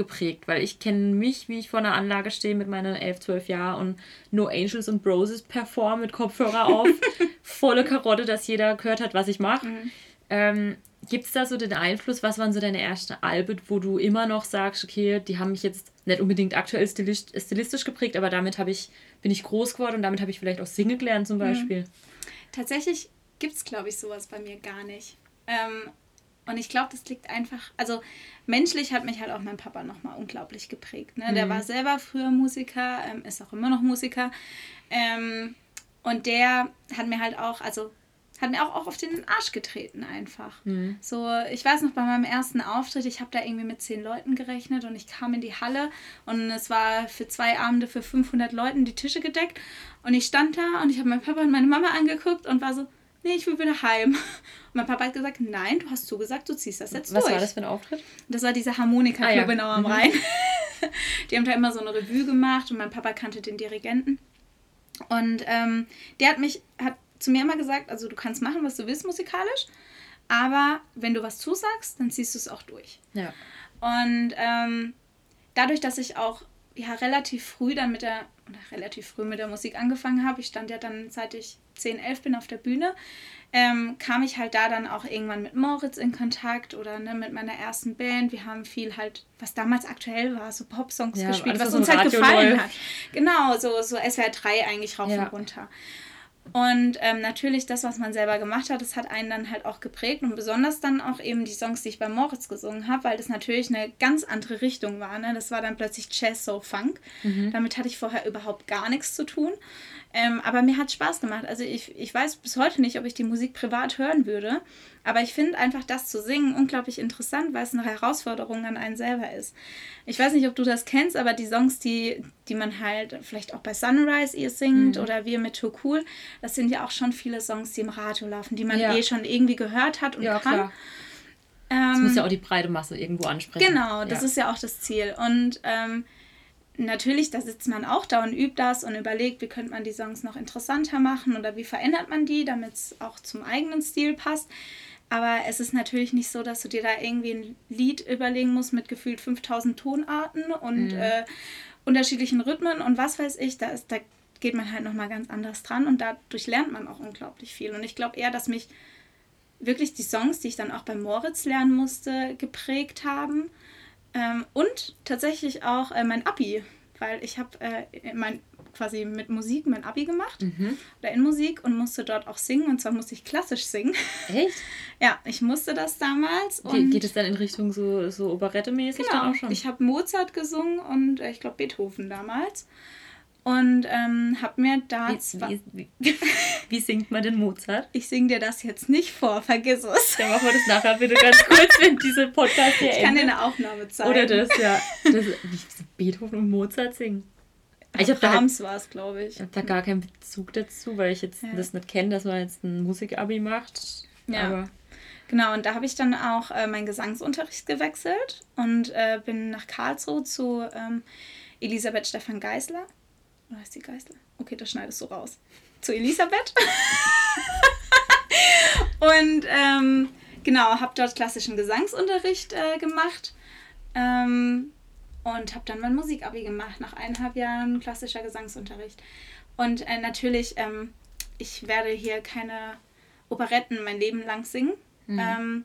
geprägt? Weil ich kenne mich, wie ich vor einer Anlage stehe mit meinen 11, 12 Jahren und No Angels und Broses perform mit Kopfhörer auf, volle Karotte, dass jeder gehört hat, was ich mache. Ähm, Gibt es da so den Einfluss? Was waren so deine ersten Alben, wo du immer noch sagst, okay, die haben mich jetzt nicht unbedingt aktuell stilistisch, geprägt, aber damit habe ich, bin ich groß geworden und damit habe ich vielleicht auch singen gelernt zum Beispiel. Tatsächlich gibt es, glaube ich, sowas bei mir gar nicht. Ähm, und ich glaube, das liegt einfach, also menschlich hat mich halt auch mein Papa nochmal unglaublich geprägt. Ne? Der war selber früher Musiker, ähm, ist auch immer noch Musiker. Ähm, und der hat mir halt auch, also hat mir auch, auch auf den Arsch getreten einfach. So, ich weiß noch bei meinem ersten Auftritt, ich habe da irgendwie mit zehn Leuten gerechnet und ich kam in die Halle und es war für zwei Abende für 500 Leuten die Tische gedeckt und ich stand da und ich habe meinen Papa und meine Mama angeguckt und war so, nee, ich will wieder heim. Und mein Papa hat gesagt, nein, du hast zugesagt, du ziehst das jetzt Was durch. war das für ein Auftritt? Das war dieser Harmonika-Club Ah, ja. in Auer am Rhein. Die haben da immer so eine Revue gemacht und mein Papa kannte den Dirigenten. Und ähm, der hat mich, hat zu mir immer gesagt, also du kannst machen, was du willst musikalisch, aber wenn du was zusagst, dann ziehst du es auch durch. Ja. Und ähm, dadurch, dass ich auch ja relativ früh dann mit der, relativ früh mit der Musik angefangen habe, ich stand ja dann, seit ich 10, 11 bin auf der Bühne, ähm, kam ich halt da dann auch irgendwann mit Moritz in Kontakt oder ne, mit meiner ersten Band. Wir haben viel halt, was damals aktuell war, so Popsongs Ja, gespielt, alles, was uns halt Radio gefallen läuft. hat. Genau, so, so SWR 3 eigentlich rauf Ja. und runter. Und ähm, natürlich das, was man selber gemacht hat, das hat einen dann halt auch geprägt und besonders dann auch eben die Songs, die ich bei Moritz gesungen habe, weil das natürlich eine ganz andere Richtung war. Ne? Das war dann plötzlich Jazz, Soul, Funk. Damit hatte ich vorher überhaupt gar nichts zu tun. Ähm, aber mir hat Spaß gemacht. Also ich, ich weiß bis heute nicht, ob ich die Musik privat hören würde. Aber ich finde einfach das zu singen unglaublich interessant, weil es eine Herausforderung an einen selber ist. Ich weiß nicht, ob du das kennst, aber die Songs, die, die man halt vielleicht auch bei Sunrise ihr singt oder wir mit Too Cool, das sind ja auch schon viele Songs, die im Radio laufen, die man Ja. eh schon irgendwie gehört hat und Ja, kann. klar. Ähm, Das muss ja auch die breite Masse irgendwo ansprechen. Genau, das ja. ist ja auch das Ziel. Und ähm, natürlich, da sitzt man auch da und übt das und überlegt, wie könnte man die Songs noch interessanter machen oder wie verändert man die, damit es auch zum eigenen Stil passt. Aber es ist natürlich nicht so, dass du dir da irgendwie ein Lied überlegen musst mit gefühlt 5000 Tonarten und äh, unterschiedlichen Rhythmen und was weiß ich. Da, ist, da geht man halt nochmal ganz anders dran und dadurch lernt man auch unglaublich viel. Und ich glaube eher, dass mich wirklich die Songs, die ich dann auch bei Moritz lernen musste, geprägt haben. Ähm, und tatsächlich auch äh, mein Abi, weil ich habe äh, mein, quasi mit Musik mein Abi gemacht oder in Musik und musste dort auch singen und zwar musste ich klassisch singen. Echt? ja, ich musste das damals. Ge Und geht es dann in Richtung so, so Operette-mäßig dann genau, auch schon? ich habe Mozart gesungen und äh, ich glaube Beethoven damals. Und ähm, habe mir da wie, wie, wie, wie singt man denn Mozart? ich singe dir das jetzt nicht vor, vergiss es. Dann machen wir das nachher bitte ganz kurz, wenn diese Podcast hier Ich kann dir endet. eine Aufnahme zeigen. Oder das, ja. Das, wie Beethoven und Mozart singen. Ich habe da, halt, war es, glaube ich. ich hab da gar keinen Bezug dazu, weil ich jetzt Ja. das nicht kenne, dass man jetzt ein Musikabi macht. Ja. Aber Genau, und da habe ich dann auch äh, meinen Gesangsunterricht gewechselt und äh, bin nach Karlsruhe zu ähm, Elisabeth Stefan Geisler. Oder heißt die Geisler? Okay, das schneidest du raus. Zu Elisabeth. und ähm, genau, habe dort klassischen Gesangsunterricht äh, gemacht. Ähm, und habe dann mein Musikabi gemacht, nach eineinhalb Jahren klassischer Gesangsunterricht. Und äh, natürlich, ähm, ich werde hier keine Operetten mein Leben lang singen. Ähm,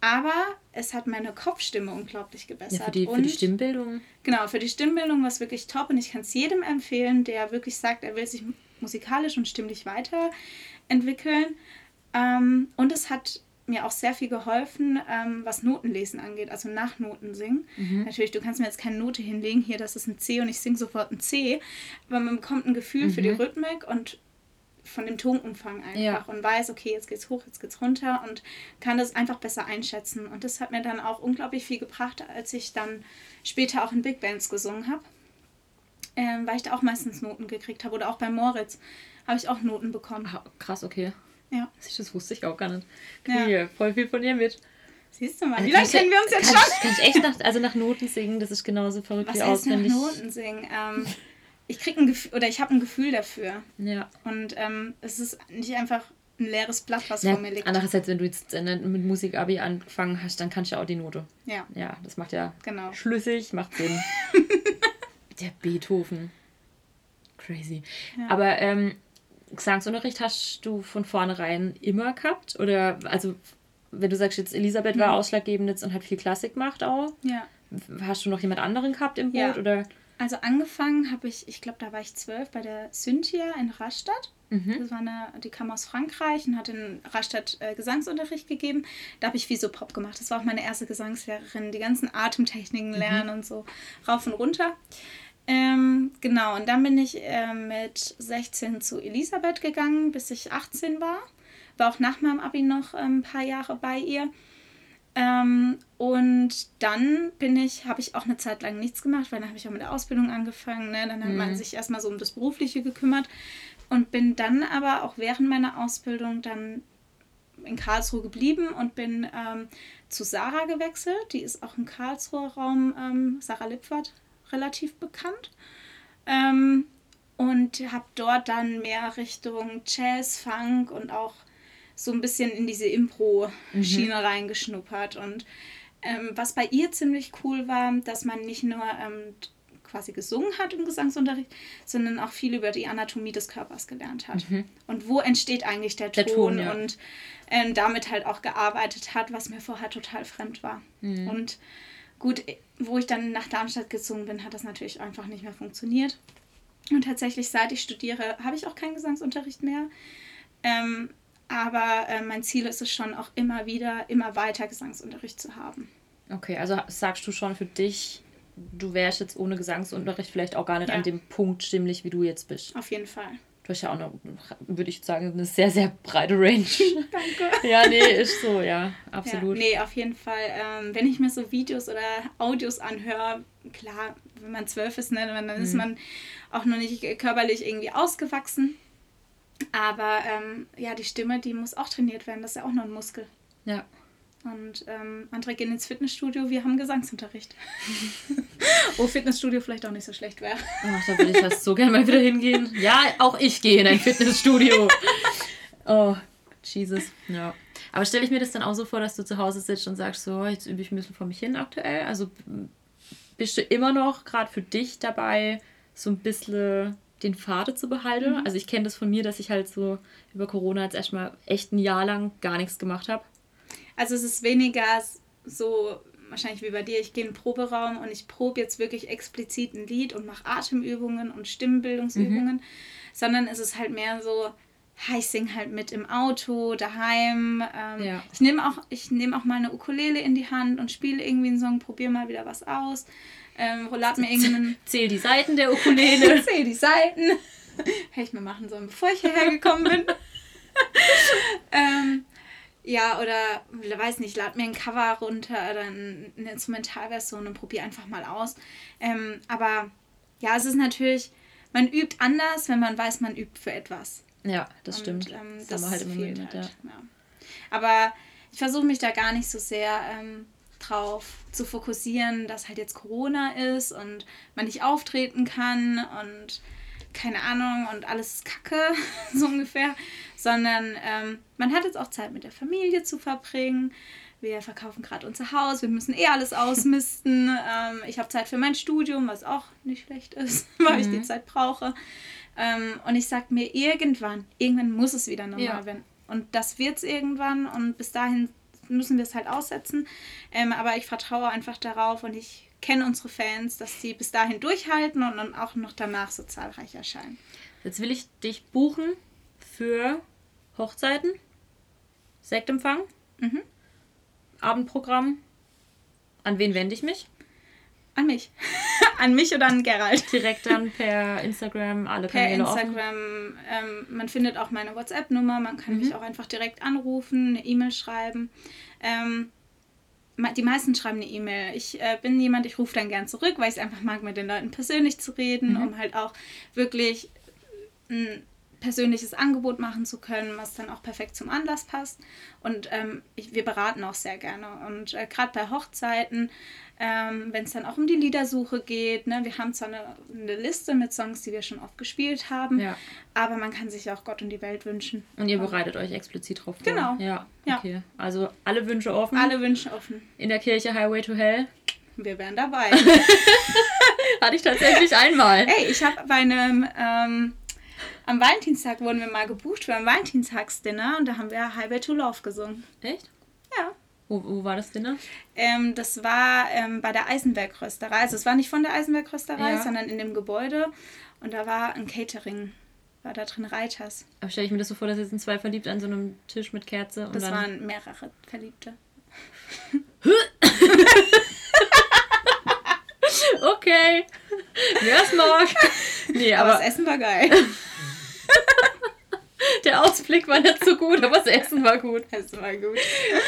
aber es hat meine Kopfstimme unglaublich gebessert. ja, für, die, für und die Stimmbildung. Genau, für die Stimmbildung war es wirklich top und ich kann es jedem empfehlen, der wirklich sagt, er will sich musikalisch und stimmlich weiterentwickeln. Ähm, und es hat mir auch sehr viel geholfen, ähm, was Notenlesen angeht, also nach Noten singen. Natürlich, du kannst mir jetzt keine Note hinlegen, hier, das ist ein C und ich singe sofort ein C, aber man bekommt ein Gefühl für die Rhythmik und von dem Tonumfang einfach Ja. und weiß, okay, jetzt geht's hoch, jetzt geht's runter und kann das einfach besser einschätzen. Und das hat mir dann auch unglaublich viel gebracht, als ich dann später auch in Big Bands gesungen habe. Ähm, weil ich da auch meistens Noten gekriegt habe. Oder auch bei Moritz habe ich auch Noten bekommen. Ah, krass, okay. Ja. Das wusste ich auch gar nicht. Ja. Kriege voll viel von dir mit. Siehst du mal, Also wie lange kennen wir uns jetzt kann schon? Ich, kann ich echt nach, also nach Noten singen, das ist genauso verrückt Was wie heißt nach auswendig. Noten singen? Ähm, ich krieg ein Gefühl, oder ich habe ein Gefühl dafür. Ja. Und ähm, es ist nicht einfach ein leeres Blatt, was ja vor mir liegt. andererseits, wenn du jetzt äh, mit Musik-Abi angefangen hast, dann kannst du ja auch die Note. Ja, Ja, das macht ja genau. schlüssig, macht Sinn. Der Beethoven. Crazy. Ja. Aber ähm, Gesangsunterricht hast du von vornherein immer gehabt? Oder, also, wenn du sagst, jetzt Elisabeth war Mhm. ausschlaggebend jetzt und hat viel Klassik gemacht auch, Ja. hast du noch jemand anderen gehabt im Boot? Ja. Oder? Also angefangen habe ich, ich glaube, da war ich zwölf bei der Cynthia in Rastatt. Mhm. Das war eine, die kam aus Frankreich und hat in Rastatt äh, Gesangsunterricht gegeben. Da habe ich Visopop gemacht. Das war auch meine erste Gesangslehrerin. Die ganzen Atemtechniken lernen und so rauf und runter. Ähm, genau, und dann bin ich äh, mit 16 zu Elisabeth gegangen, bis ich 18 war. War auch nach meinem Abi noch ähm, ein paar Jahre bei ihr. Ähm, und dann bin ich, habe ich auch eine Zeit lang nichts gemacht, weil dann habe ich auch mit der Ausbildung angefangen. Ne? Dann hat man sich erstmal so um das Berufliche gekümmert und bin dann aber auch während meiner Ausbildung dann in Karlsruhe geblieben und bin ähm, zu Sarah gewechselt. Die ist auch im Karlsruher Raum, ähm, Sarah Lippwart, relativ bekannt. Ähm, und habe dort dann mehr Richtung Jazz, Funk und auch so ein bisschen in diese Impro-Schiene reingeschnuppert. Und ähm, was bei ihr ziemlich cool war, dass man nicht nur ähm, quasi gesungen hat im Gesangsunterricht, sondern auch viel über die Anatomie des Körpers gelernt hat. Und wo entsteht eigentlich der Ton, Der Ton, ja. und ähm, damit halt auch gearbeitet hat, was mir vorher total fremd war. Und gut, wo ich dann nach Darmstadt gezogen bin, hat das natürlich einfach nicht mehr funktioniert. Und tatsächlich, seit ich studiere, habe ich auch keinen Gesangsunterricht mehr. Ähm, aber äh, mein Ziel ist es schon auch immer wieder, immer weiter Gesangsunterricht zu haben. Okay, also sagst du schon für dich, du wärst jetzt ohne Gesangsunterricht vielleicht auch gar nicht Ja. an dem Punkt stimmlich, wie du jetzt bist. Auf jeden Fall. Du hast ja auch noch, würde ich sagen, eine sehr, sehr breite Range. Danke. ja, nee, ist so, ja, Ja, absolut. nee, auf jeden Fall. Ähm, wenn ich mir so Videos oder Audios anhöre, klar, wenn man zwölf ist, ne, dann ist man auch noch nicht körperlich irgendwie ausgewachsen. Aber ähm, ja, die Stimme, die muss auch trainiert werden. Das ist ja auch noch ein Muskel. Ja. Und ähm, andere gehen ins Fitnessstudio, wir haben Gesangsunterricht. Wo Fitnessstudio vielleicht auch nicht so schlecht wäre. Ach, da würde ich fast so gerne mal wieder hingehen. Ja, auch ich gehe in ein Fitnessstudio. Oh, Jesus. Ja. Aber stelle ich mir das dann auch so vor, dass du zu Hause sitzt und sagst, so, jetzt übe ich ein bisschen vor mich hin aktuell. Also bist du immer noch gerade für dich dabei, so ein bisschen den Faden zu behalten? Also ich kenne das von mir, dass ich halt so über Corona jetzt erstmal echt ein Jahr lang gar nichts gemacht habe. Also es ist weniger so wahrscheinlich wie bei dir, ich gehe in den Proberaum und ich probe jetzt wirklich explizit ein Lied und mache Atemübungen und Stimmenbildungsübungen, sondern es ist halt mehr so, ich singe halt mit im Auto, daheim. Ähm, Ja. Ich nehme auch, ich nehm auch mal eine Ukulele in die Hand und spiele irgendwie einen Song, probiere mal wieder was aus. Ähm, lad mir irgendeinen Zähl die Seiten der Ukulele. Zähl die Seiten. Hätte ich mir machen sollen, bevor ich hierher gekommen bin. ähm, ja, oder weiß nicht, lad mir ein Cover runter oder ein- eine Instrumentalversion und probier einfach mal aus. Ähm, aber ja, es ist natürlich, man übt anders, wenn man weiß, man übt für etwas. ja, das Und, stimmt. ähm, das das haben wir halt immer fehlt mit, halt, ja. ja. Aber ich versuche mich da gar nicht so sehr ähm, drauf zu fokussieren, dass halt jetzt Corona ist und man nicht auftreten kann und keine Ahnung und alles ist kacke, so ungefähr. Sondern ähm, man hat jetzt auch Zeit mit der Familie zu verbringen. Wir verkaufen gerade unser Haus, wir müssen eh alles ausmisten. ähm, ich habe Zeit für mein Studium, was auch nicht schlecht ist, weil ich die Zeit brauche. Ähm, und ich sag mir, irgendwann, irgendwann muss es wieder normal Ja. werden. Und das wird es irgendwann und bis dahin müssen wir es halt aussetzen. Ähm, aber ich vertraue einfach darauf und ich kenne unsere Fans, dass sie bis dahin durchhalten und dann auch noch danach so zahlreich erscheinen. Jetzt will ich dich buchen für Hochzeiten, Sektempfang, Mhm. Abendprogramm. An wen wende ich mich? An mich. an mich oder an Gerald. Direkt dann per Instagram, alle Per Kanäle offen. Instagram. Ähm, man findet auch meine WhatsApp-Nummer. Man kann Mhm. mich auch einfach direkt anrufen, eine E-Mail schreiben. Ähm, die meisten schreiben eine E-Mail. Ich äh, bin jemand, ich rufe dann gern zurück, weil ich es einfach mag, mit den Leuten persönlich zu reden, Mhm. um halt auch wirklich ein persönliches Angebot machen zu können, was dann auch perfekt zum Anlass passt. Und ähm, ich, wir beraten auch sehr gerne. Und äh, gerade bei Hochzeiten, ähm, wenn es dann auch um die Liedersuche geht, ne, wir haben zwar eine, eine Liste mit Songs, die wir schon oft gespielt haben, Ja. aber man kann sich auch Gott und die Welt wünschen. Und ihr bereitet euch explizit drauf vor. Genau. Ja, Ja. okay. Also alle Wünsche offen. Alle Wünsche offen. In der Kirche Highway to Hell. Wir wären dabei. Hatte ich tatsächlich einmal. Ey, ich habe bei einem, ähm, am Valentinstag wurden wir mal gebucht für ein Valentinstagsdinner und da haben wir Highway to Love gesungen. Echt? Ja. Wo, wo war das Dinner? Ähm, das war ähm, bei der Eisenbergrösterei. Also es war nicht von der Eisenbergrösterei, Ja. sondern in dem Gebäude. Und da war ein Catering. War da drin Reiters. Aber stelle ich mir das so vor, dass sitzen zwei verliebt an so einem Tisch mit Kerze und Das dann. waren mehrere Verliebte. Okay. Wer es mag. Nee, Aber, aber das Essen war geil. der Ausblick war nicht so gut, aber das Essen war gut. Das war gut.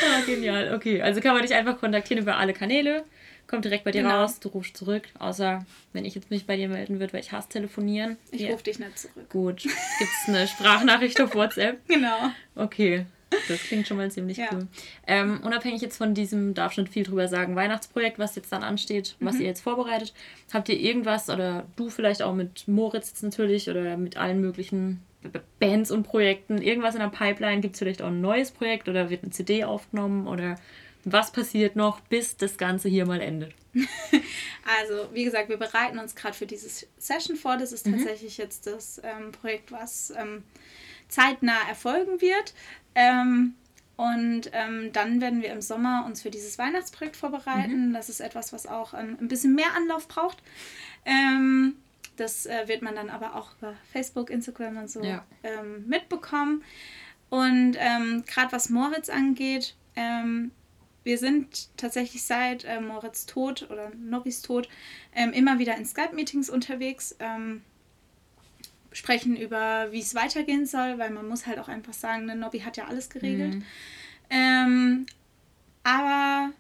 Ah, genial. Okay, also kann man dich einfach kontaktieren über alle Kanäle. Kommt direkt bei dir Genau. raus, du rufst zurück. Außer wenn ich jetzt mich bei dir melden würde, weil ich hasse telefonieren. Ich Ja. rufe dich nicht zurück. Gut. Gibt es eine Sprachnachricht auf WhatsApp? Genau. Okay. Das klingt schon mal ziemlich Ja. cool. Ähm, unabhängig jetzt von diesem, darf schon viel drüber sagen, Weihnachtsprojekt, was jetzt dann ansteht, was Mhm. ihr jetzt vorbereitet, habt ihr irgendwas oder du vielleicht auch mit Moritz jetzt natürlich oder mit allen möglichen Bands und Projekten, irgendwas in der Pipeline? Gibt es vielleicht auch ein neues Projekt oder wird eine CD aufgenommen oder was passiert noch, bis das Ganze hier mal endet? Also, wie gesagt, wir bereiten uns gerade für dieses Session vor. Das ist tatsächlich jetzt das ähm, Projekt, was ähm, zeitnah erfolgen wird. Ähm, und ähm, dann werden wir im Sommer uns für dieses Weihnachtsprojekt vorbereiten. Das ist etwas, was auch ähm, ein bisschen mehr Anlauf braucht. Ähm, das äh, wird man dann aber auch über Facebook, Instagram und so Ja. ähm, mitbekommen. Und ähm, gerade was Moritz angeht, wir sind tatsächlich seit äh, Moritz Tod oder Nobbys Tod immer wieder in Skype-Meetings unterwegs, ähm, sprechen über, wie es weitergehen soll, weil man muss halt auch einfach sagen, ne, Nobby hat ja alles geregelt. Mhm. Ähm, aber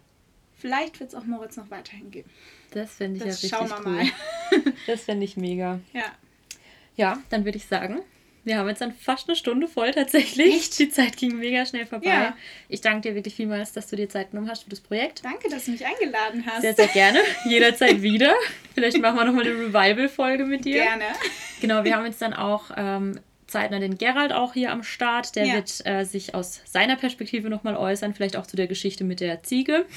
vielleicht wird es auch Moritz noch weiterhin geben. Das fände ich Das ja richtig schauen wir cool. mal. Das fände ich mega. Ja. Ja, dann würde ich sagen, wir haben jetzt dann fast eine Stunde voll tatsächlich. Echt? Die Zeit ging mega schnell vorbei. Ja. Ich danke dir wirklich vielmals, dass du dir Zeit genommen hast für das Projekt. Danke, dass du mich eingeladen hast. Sehr, sehr gerne. Jederzeit wieder. Vielleicht machen wir nochmal eine Revival-Folge mit dir. Gerne. Genau, wir haben jetzt dann auch ähm, zeitnah den Gerald auch hier am Start. Der Ja. wird äh, sich aus seiner Perspektive nochmal äußern. Vielleicht auch zu der Geschichte mit der Ziege.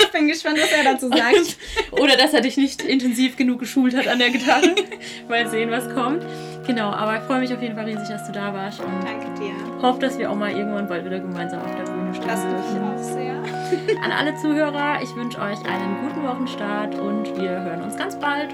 Ich bin gespannt, was er dazu sagt. Oder dass er dich nicht intensiv genug geschult hat an der Gitarre. Mal sehen, was kommt. Genau, aber ich freue mich auf jeden Fall riesig, dass du da warst. Und Danke dir. hoffe, dass wir auch mal irgendwann bald wieder gemeinsam auf der Bühne stehen. Das mich dürfen. auch sehr. An alle Zuhörer, ich wünsche euch einen guten Wochenstart und wir hören uns ganz bald.